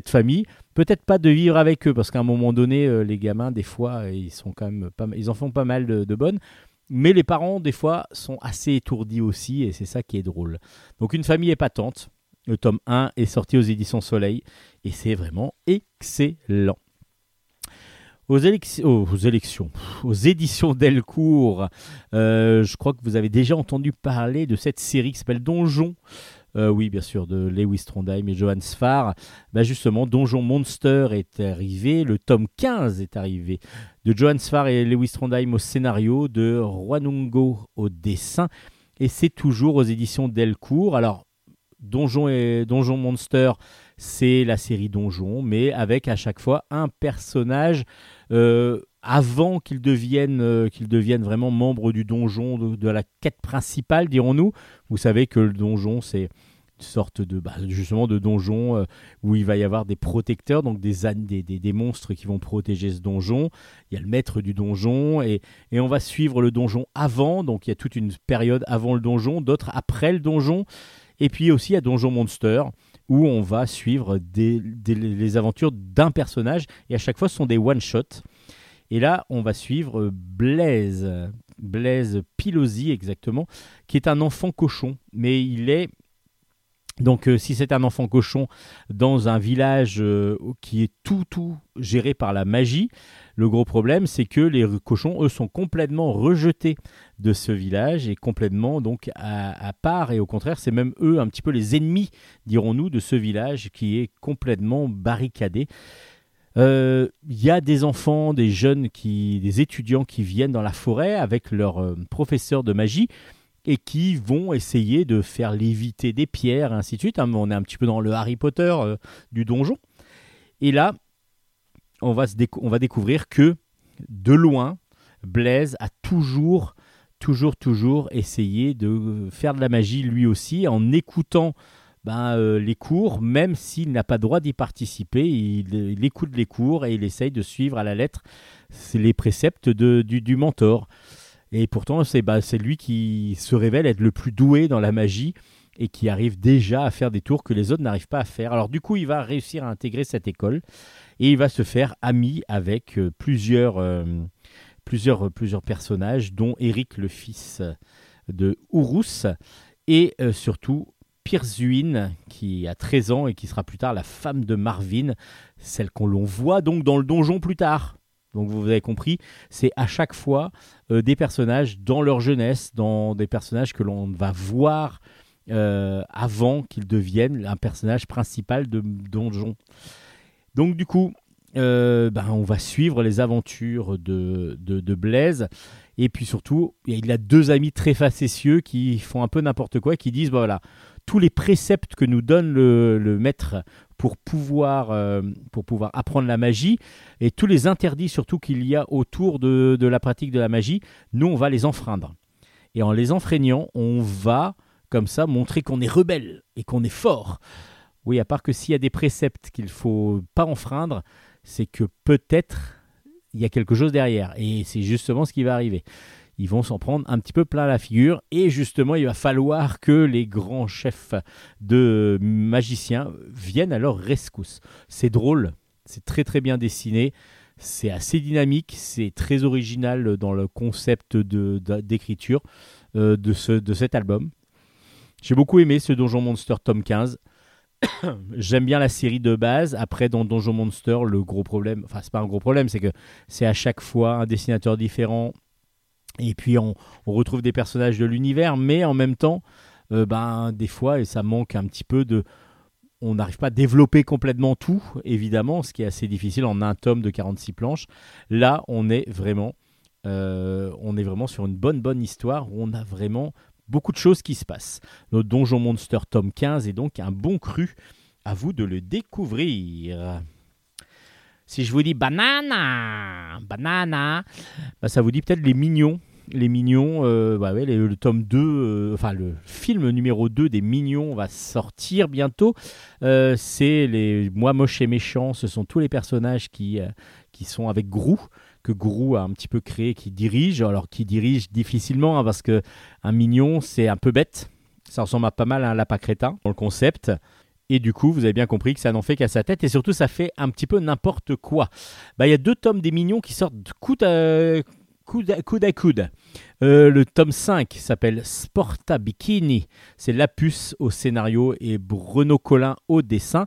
famille. Peut-être pas de vivre avec eux, parce qu'à un moment donné, euh, les gamins, des fois, ils sont quand même pas, ils en font pas mal de bonnes. Mais les parents, des fois, sont assez étourdis aussi, et c'est ça qui est drôle. Donc, une famille épatante. Le tome 1 est sorti aux éditions Soleil, et c'est vraiment excellent. Aux, oh, élections, aux éditions Delcourt, euh, je crois que vous avez déjà entendu parler de cette série qui s'appelle Donjon. Euh, oui, bien sûr, de Lewis Trondheim et Johan Sfar. Bah justement, Donjon Monster est arrivé, le tome 15 est arrivé. De Johan Sfar et Lewis Trondheim au scénario, de Juanungo au dessin. Et c'est toujours aux éditions Delcourt. Alors, Donjon et Donjon Monster, c'est la série Donjon, mais avec à chaque fois un personnage euh, avant qu'il devienne, euh, vraiment membre du donjon, de, la quête principale, dirons-nous. Vous savez que le donjon, c'est sorte de bah, justement de donjon euh, où il va y avoir des protecteurs, donc des, des, des, des monstres qui vont protéger ce donjon. Il y a le maître du donjon et, et on va suivre le donjon avant, donc il y a toute une période avant le donjon, d'autres après le donjon. Et puis aussi a Donjon Monster où on va suivre des- les aventures d'un personnage et à chaque fois ce sont des one-shots. Et là, on va suivre Blaise, Blaise Pilosi exactement, qui est un enfant cochon, mais il est donc euh, si c'est un enfant cochon dans un village euh, qui est tout tout géré par la magie, le gros problème c'est que les cochons eux sont complètement rejetés de ce village et complètement donc à, part et au contraire c'est même eux un petit peu les ennemis dirons-nous de ce village qui est complètement barricadé. Euh, Il y a des enfants, des jeunes, des étudiants qui viennent dans la forêt avec leur euh, professeur de magie et qui vont essayer de faire léviter des pierres, et ainsi de suite. hein. On est un petit peu dans le Harry Potter euh, du donjon. Et là, on va, on va découvrir que de loin, Blaise a toujours, toujours, toujours essayé de faire de la magie lui aussi en écoutant ben, euh, les cours, même s'il n'a pas droit d'y participer, il, écoute les cours et il essaye de suivre à la lettre les préceptes du mentor. Et pourtant, c'est bah, c'est lui qui se révèle être le plus doué dans la magie et qui arrive déjà à faire des tours que les autres n'arrivent pas à faire. Alors du coup, il va réussir à intégrer cette école et il va se faire ami avec euh, plusieurs, euh, plusieurs, plusieurs personnages, dont Eric, le fils de Urus, et euh, surtout Pirzuin, qui a 13 ans et qui sera plus tard la femme de Marvin, celle qu'on l'on voit donc dans le donjon plus tard. Donc vous avez compris, c'est à chaque fois euh, des personnages dans leur jeunesse, dans des personnages que l'on va voir euh, avant qu'ils deviennent un personnage principal de donjon. Donc du coup, euh, ben, on va suivre les aventures de, de, Blaise. Et puis surtout, il a deux amis très facétieux qui font un peu n'importe quoi, qui disent, bah, voilà, tous les préceptes que nous donne le, maître pour pouvoir, euh, pour pouvoir apprendre la magie, et tous les interdits surtout qu'il y a autour de, de la pratique de la magie, nous, on va les enfreindre. Et en les enfreignant, on va, comme ça, montrer qu'on est rebelle et qu'on est fort. Oui, à part que s'il y a des préceptes qu'il faut pas enfreindre, c'est que peut-être il y a quelque chose derrière. Et c'est justement ce qui va arriver. Ils vont s'en prendre un petit peu plein la figure. Et justement, il va falloir que les grands chefs de magiciens viennent à leur rescousse. C'est drôle, c'est très très bien dessiné. C'est assez dynamique, c'est très original dans le concept de- de- d'écriture euh, de, ce, de cet album. J'ai beaucoup aimé ce Donjon Monster tome 15. J'aime bien la série de base. Après, dans Donjon Monster, le gros problème, enfin, c'est pas un gros problème, c'est que c'est à chaque fois un dessinateur différent. Et puis, on, retrouve des personnages de l'univers, mais en même temps, euh, ben, des fois, et ça manque un petit peu de. On n'arrive pas à développer complètement tout, évidemment, ce qui est assez difficile en un tome de 46 planches. Là, on est vraiment, euh, on est vraiment sur une bonne, bonne histoire où on a vraiment beaucoup de choses qui se passent. Notre Donjon Monster tome 15 est donc un bon cru. À vous de le découvrir. Si je vous dis banana, banana, bah, ça vous dit peut-être les mignons. Les mignons, euh, bah le tome 2, euh, enfin le film numéro 2 des mignons va sortir bientôt. Euh, c'est les Moi moche et méchant, ce sont tous les personnages qui, euh, qui sont avec Grou, que Grou a un petit peu créé, qui dirige. Alors qui dirige difficilement, hein, parce que un mignon, c'est un peu bête. Ça ressemble pas mal à un lapin crétin dans le concept. Et du coup, vous avez bien compris que ça n'en fait qu'à sa tête. Et surtout, ça fait un petit peu n'importe quoi. Bah, Il y a deux tomes des mignons qui sortent à coude. À coude, à coude. Euh, le tome 5 s'appelle Sporta Bikini. C'est Lapus au scénario et Bruno Collin au dessin.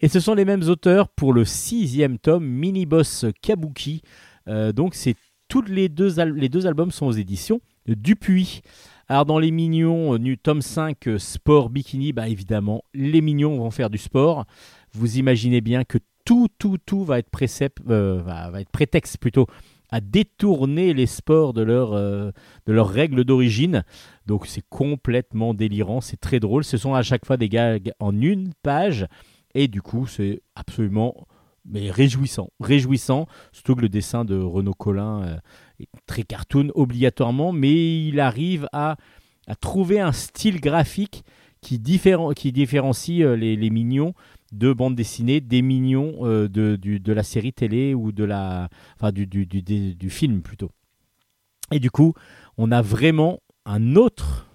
Et ce sont les mêmes auteurs pour le sixième tome, Mini Boss Kabuki. Euh, donc, c'est toutes les deux, les deux albums sont aux éditions Dupuis. Alors dans les mignons, euh, tome 5, euh, sport bikini, bah évidemment, les mignons vont faire du sport. Vous imaginez bien que tout, tout, euh, va, être prétexte plutôt à détourner les sports de leur, de leurs règles d'origine. Donc c'est complètement délirant, c'est très drôle. Ce sont à chaque fois des gags en une page. Et du coup, c'est absolument mais réjouissant. Réjouissant, surtout que le dessin de Renaud Collin très cartoon obligatoirement, mais il arrive à, trouver un style graphique qui, qui différencie euh, les, mignons de bande dessinée des mignons euh, de, la série télé ou de la, enfin, du, film plutôt. Et du coup, on a vraiment un autre,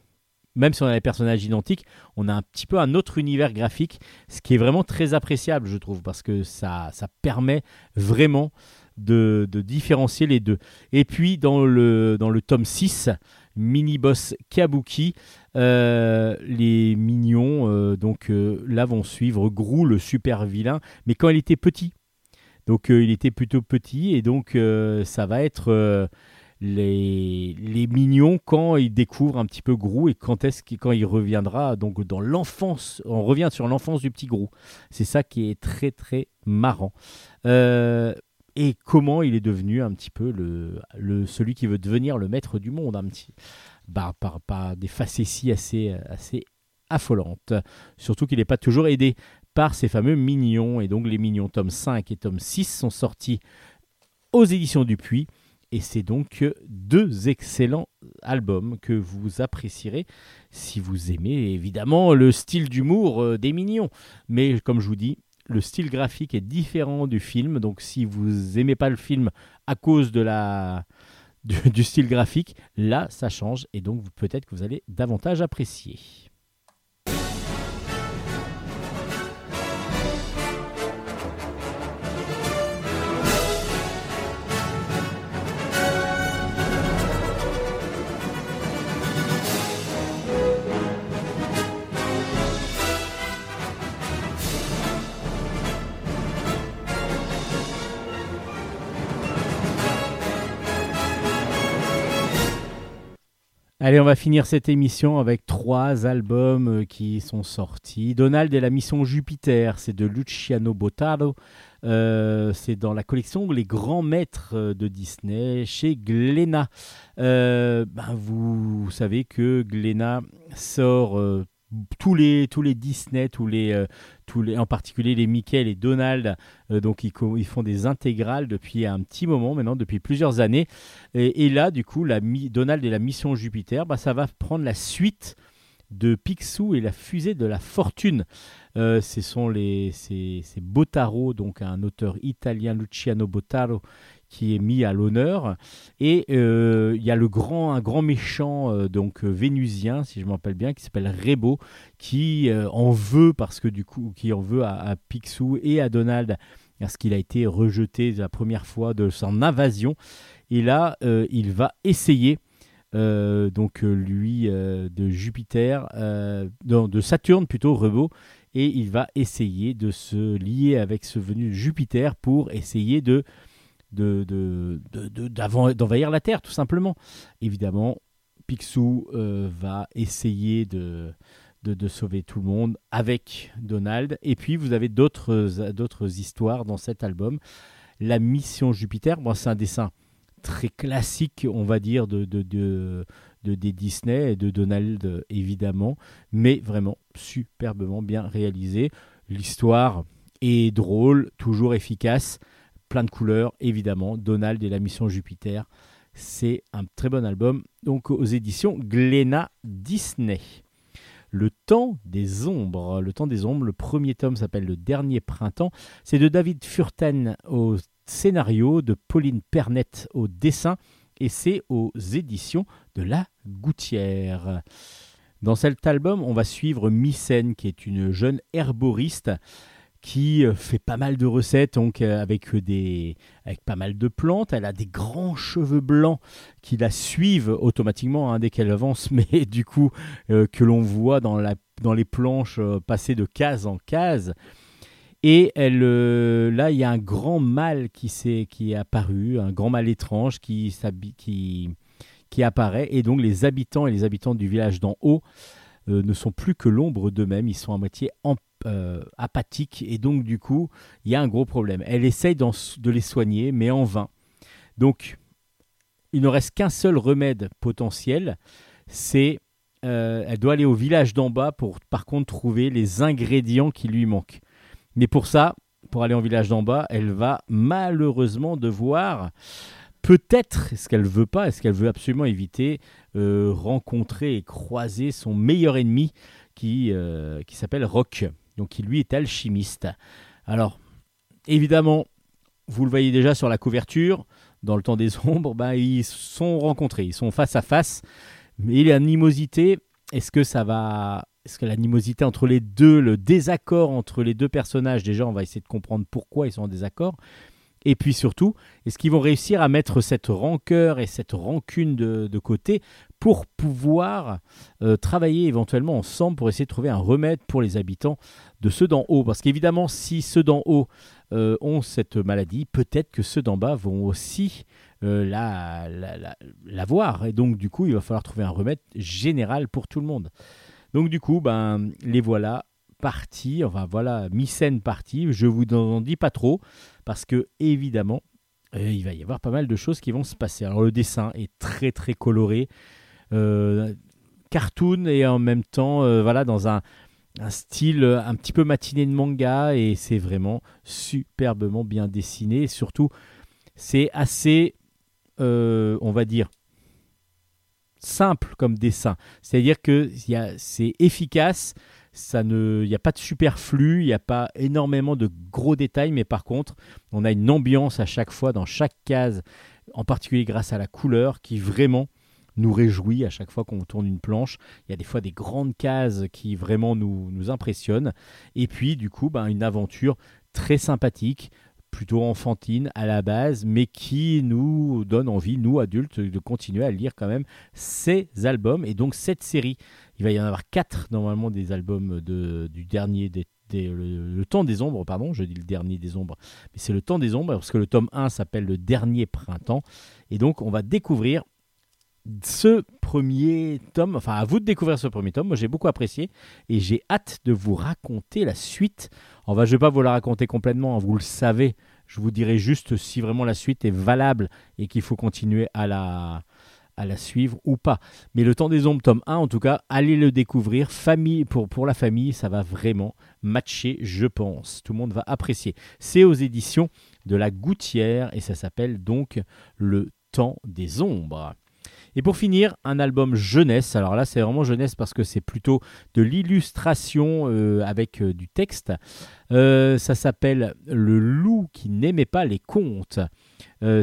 même si on a les personnages identiques, on a un petit peu un autre univers graphique, ce qui est vraiment très appréciable, je trouve, parce que ça permet vraiment de, différencier les deux. Et puis, dans le, dans le tome 6, Mini-Boss Kabuki, euh, les mignons, euh, donc euh, là, vont suivre Grou, le super vilain, mais quand il était petit. Donc, il était plutôt petit, et donc, ça va être... les, les mignons quand ils découvrent un petit peu Grou et quand est-ce qu'il- quand il reviendra donc dans l'enfance on revient sur l'enfance du petit Grou c'est ça qui est très très marrant Euh, et comment il est devenu un petit peu le, celui qui veut devenir le maître du monde un petit bah, par, par des facéties assez assez affolantes. Surtout qu'il n'est pas toujours aidé par ces fameux mignons. Et donc les mignons tome 5 et tome 6 sont sortis aux éditions Dupuis. Et c'est donc deux excellents albums que vous apprécierez si vous aimez évidemment le style d'humour euh, des mignons. Mais comme je vous dis, le style graphique est différent du film. Donc si vous aimez pas le film à cause du, style graphique, là ça change et donc peut-être que vous allez davantage apprécier. Allez, on va finir cette émission avec trois albums euh, qui sont sortis. Donald et la mission Jupiter, c'est de Luciano Bottaro. Euh, c'est dans la collection Les Grands Maîtres euh, de Disney chez Glénat. Ben, vous savez que Glénat sort tous les tous les Disney, tous les tous les en particulier les Mickey, les Donald. euh, donc ils, font des intégrales depuis un petit moment maintenant, depuis plusieurs années. Et, et là, du coup, la Donald et la mission Jupiter, bah, ça va prendre la suite de Picsou et la fusée de la fortune. Euh, ce sont les, c'est, Bottaro, donc un auteur italien, Luciano Bottaro, qui est mis à l'honneur. Et euh, il y a le grand, un grand méchant, euh, donc euh, vénusien, si je me rappelle bien, qui s'appelle Rebo, qui en veut parce que du coup, qui en veut à, à Picsou et à Donald parce qu'il a été rejeté la première fois de son invasion. Et là, il va essayer, donc lui, de Jupiter, non, de Saturne plutôt, Rebo, et il va essayer de se lier avec ce venu Jupiter pour essayer de de- de- d'envahir la Terre, tout simplement. Évidemment, Picsou euh, va essayer de, de, sauver tout le monde avec Donald. Et puis, vous avez d'autres histoires dans cet album. La mission Jupiter, bon, c'est un dessin très classique, on va dire, de, de, de, de- des Disney et de Donald, évidemment, mais vraiment superbement bien réalisé. L'histoire est drôle, toujours efficace, plein de couleurs, évidemment. Donald et la mission Jupiter, c'est un très bon album, donc aux éditions Glénat Disney. Le temps des ombres. Le temps des ombres, le premier tome s'appelle Le dernier printemps. C'est de David Furten au scénario, de Pauline Pernet au dessin, et c'est aux éditions de La Gouttière. Dans cet album, on va suivre Mycène, qui est une jeune herboriste qui euh, fait pas mal de recettes, donc euh, avec des, avec pas mal de plantes. Elle a des grands cheveux blancs qui la suivent automatiquement hein, dès qu'elle avance, mais du coup euh, que l'on voit dans, la, dans les planches euh, passer de case en case. Et elle, euh, là, il y a un grand mâle qui, s'est- qui est apparu, un grand mâle étrange qui, qui, qui apparaît et donc les habitants et les habitants du village d'en haut euh, ne sont plus que l'ombre d'eux-mêmes, ils sont à moitié en- euh, apathiques et donc du coup il y a un gros problème. Elle essaye de les soigner mais en vain. Donc il ne reste qu'un seul remède potentiel, c'est euh, elle doit aller au village d'en bas pour par contre trouver les ingrédients qui lui manquent. Mais pour ça, pour aller au village d'en bas, elle va malheureusement devoir peut-être, est-ce qu'elle veut pas, est-ce qu'elle veut absolument éviter, euh, rencontrer et croiser son meilleur ennemi qui, euh, qui s'appelle Rock, donc qui lui est alchimiste. Alors, évidemment, vous le voyez déjà sur la couverture, dans le temps des ombres, ben, ils sont rencontrés, ils sont face à face, mais l'animosité, est-ce que ça va... Est-ce que l'animosité entre les deux, le désaccord entre les deux personnages, déjà on va essayer de comprendre pourquoi ils sont en désaccord, et puis surtout, est-ce qu'ils vont réussir à mettre cette rancœur et cette rancune de, côté pour pouvoir euh, travailler éventuellement ensemble pour essayer de trouver un remède pour les habitants de ceux d'en haut? Parce qu'évidemment, si ceux d'en haut euh, ont cette maladie, peut-être que ceux d'en bas vont aussi euh, la, l'avoir. Et donc, du coup, il va falloir trouver un remède général pour tout le monde. Donc, du coup, ben, les voilà partis. Enfin, voilà, mi-scène partie. Je vous en dis pas trop parce que, évidemment, euh, il va y avoir pas mal de choses qui vont se passer. Alors, le dessin est très, très coloré. euh, cartoon et en même temps, euh, voilà, dans un, style un petit peu matiné de manga et c'est vraiment superbement bien dessiné. Et surtout, c'est assez, on va dire, simple comme dessin. C'est-à-dire que c'est efficace, ça ne, il n'y a pas de superflu, il n'y a pas énormément de gros détails, mais par contre, on a une ambiance à chaque fois dans chaque case, en particulier grâce à la couleur, qui vraiment nous réjouit à chaque fois qu'on tourne une planche. Il y a des fois des grandes cases qui vraiment nous, nous impressionnent. Et puis, du coup, ben, une aventure très sympathique, plutôt enfantine à la base, mais qui nous donne envie, nous adultes, de continuer à lire quand même ces albums et donc cette série. Il va y en avoir quatre normalement des albums du dernier des, le temps des ombres, pardon, je dis le dernier des ombres, mais c'est le temps des ombres parce que le tome 1 s'appelle le dernier printemps et donc on va découvrir ce premier tome, enfin à vous de découvrir ce premier tome, moi j'ai beaucoup apprécié et j'ai hâte de vous raconter la suite. Enfin, je ne vais pas vous la raconter complètement, hein, vous le savez, je vous dirai juste si vraiment la suite est valable et qu'il faut continuer à la, suivre ou pas. Mais le temps des ombres, tome 1, en tout cas, allez le découvrir. Famille, pour, pour la famille, ça va vraiment matcher, je pense. Tout le monde va apprécier. C'est aux éditions de la Gouttière et ça s'appelle donc Le temps des ombres. Et pour finir, un album jeunesse. Alors là, c'est vraiment jeunesse parce que c'est plutôt de l'illustration euh, avec euh, du texte. Euh, ça s'appelle Le loup qui n'aimait pas les contes.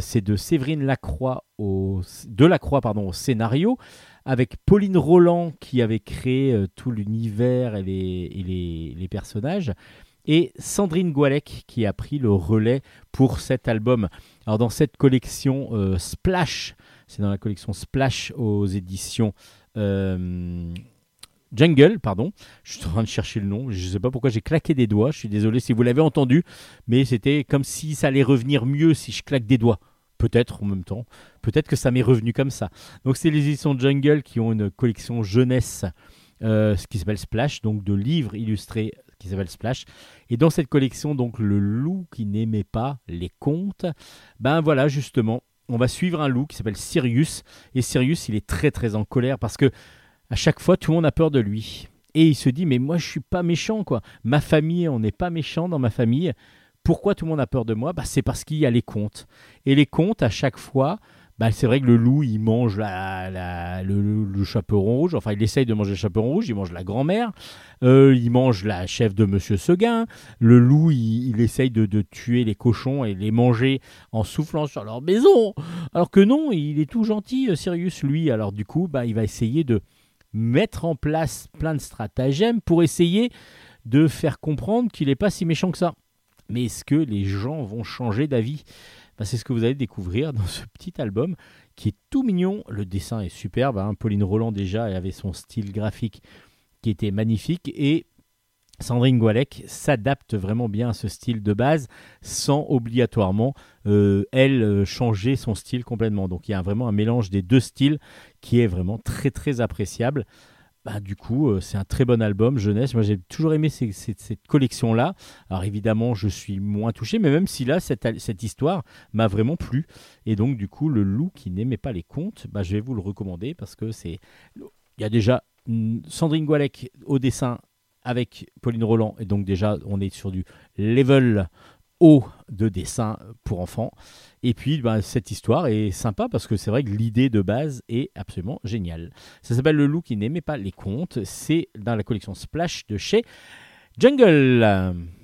C'est de Séverine Lacroix au, de Lacroix pardon, scénario, avec Pauline Roland qui avait créé tout l'univers et, les, personnages, et Sandrine Goualec qui a pris le relais pour cet album. Alors dans cette collection Splash, c'est dans la collection Splash aux éditions euh, Jungle, pardon. Je suis en train de chercher le nom. Je ne sais pas pourquoi j'ai claqué des doigts. Je suis désolé si vous l'avez entendu, mais c'était comme si ça allait revenir mieux si je claque des doigts. Peut-être en même temps. Peut-être que ça m'est revenu comme ça. Donc c'est les éditions Jungle qui ont une collection jeunesse, euh, ce qui s'appelle Splash, donc de livres illustrés qui s'appelle Splash. Et dans cette collection, donc le loup qui n'aimait pas les contes, ben voilà justement, on va suivre un loup qui s'appelle Sirius. Et Sirius, il est très très en colère parce que à chaque fois, tout le monde a peur de lui. Et il se dit, mais moi, je suis pas méchant, quoi. Ma famille, on n'est pas méchant dans ma famille. Pourquoi tout le monde a peur de moi? Bah, C'est parce qu'il y a les contes. Et les contes, à chaque fois, bah, c'est vrai que le loup, il mange la, le chaperon rouge. Enfin, il essaye de manger le chaperon rouge. Il mange la grand-mère. Euh, il mange la chef de Monsieur Seguin. Le loup, il, il essaye de, de tuer les cochons et les manger en soufflant sur leur maison. Alors que non, il est tout gentil, euh, Sirius, lui. Alors du coup, bah, il va essayer de mettre en place plein de stratagèmes pour essayer de faire comprendre qu'il n'est pas si méchant que ça. Mais est-ce que les gens vont changer d'avis? Bah, C'est ce que vous allez découvrir dans ce petit album qui est tout mignon. Le dessin est superbe. hein. Pauline Roland déjà avait son style graphique qui était magnifique. Et Sandrine Goualec s'adapte vraiment bien à ce style de base sans obligatoirement, euh, elle, euh, changer son style complètement. Donc il y a vraiment un mélange des deux styles qui est vraiment très très appréciable. Bah, du coup, euh, c'est un très bon album jeunesse. Moi, j'ai toujours aimé cette collection-là. Alors évidemment, je suis moins touché, mais même si là, cette, cette histoire m'a vraiment plu. Et donc, du coup, le loup qui n'aimait pas les contes, bah, je vais vous le recommander parce que c'est. Il y a déjà Sandrine Goualec au dessin avec Pauline Roland. Et donc, déjà, on est sur du level de dessin pour enfants. Et puis, bah, cette histoire est sympa parce que c'est vrai que l'idée de base est absolument géniale. Ça s'appelle Le loup qui n'aimait pas les contes. C'est dans la collection Splash de chez Jungle.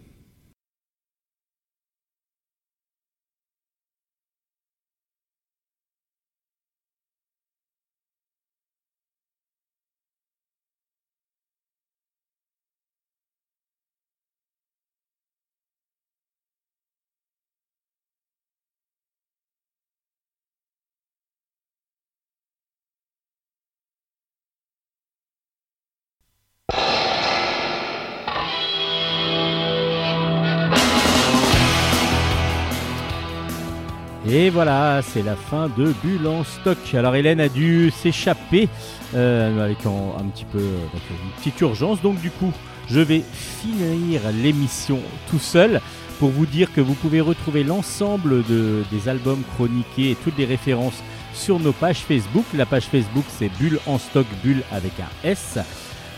Et voilà, c'est la fin de Bulle en stock. Alors Hélène a dû s'échapper euh, avec un petit peu euh, une petite urgence. Donc du coup, je vais finir l'émission tout seul pour vous dire que vous pouvez retrouver l'ensemble de- des albums chroniqués et toutes les références sur nos pages Facebook. La page Facebook c'est Bulle en stock, Bulle avec un S.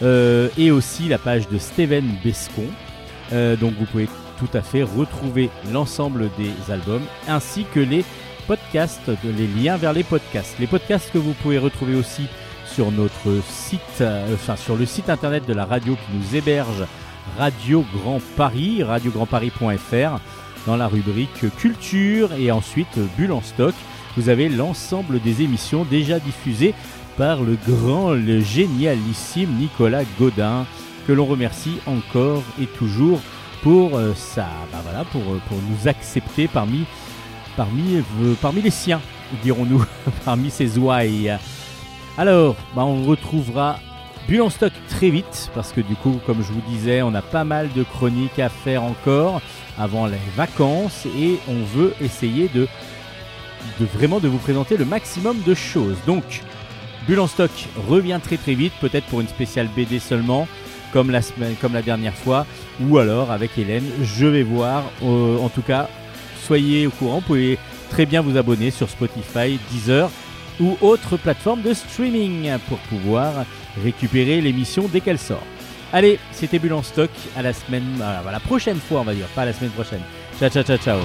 Euh, et aussi la page de Steven Bescon. Donc vous pouvez tout à fait retrouver l'ensemble des albums ainsi que les podcasts, les liens vers les podcasts. Les podcasts que vous pouvez retrouver aussi sur notre site, euh, enfin sur le site internet de la radio qui nous héberge, Radio Grand Paris, radiograndparis.fr, dans la rubrique culture et ensuite Bulle en stock. Vous avez l'ensemble des émissions déjà diffusées par le grand, le génialissime Nicolas Godin, que l'on remercie encore et toujours pour euh, ça, bah voilà, pour, euh, pour nous accepter parmi, parmi, euh, parmi les siens, dirons-nous, parmi ces ouailles. Alors, bah on retrouvera Bulle en stock très vite, parce que du coup, comme je vous disais, on a pas mal de chroniques à faire encore avant les vacances, et on veut essayer de, de vraiment de vous présenter le maximum de choses. Donc, Bulle en stock revient très très vite, peut-être pour une spéciale BD seulement, comme la, semaine, comme la dernière fois, ou alors avec Hélène, je vais voir. Euh, en tout cas, soyez au courant, vous pouvez très bien vous abonner sur Spotify, Deezer ou autre plateforme de streaming pour pouvoir récupérer l'émission dès qu'elle sort. Allez, c'était Bulle en stock, à la semaine, à la prochaine fois on va dire, pas à la semaine prochaine. Ciao ciao ciao ciao.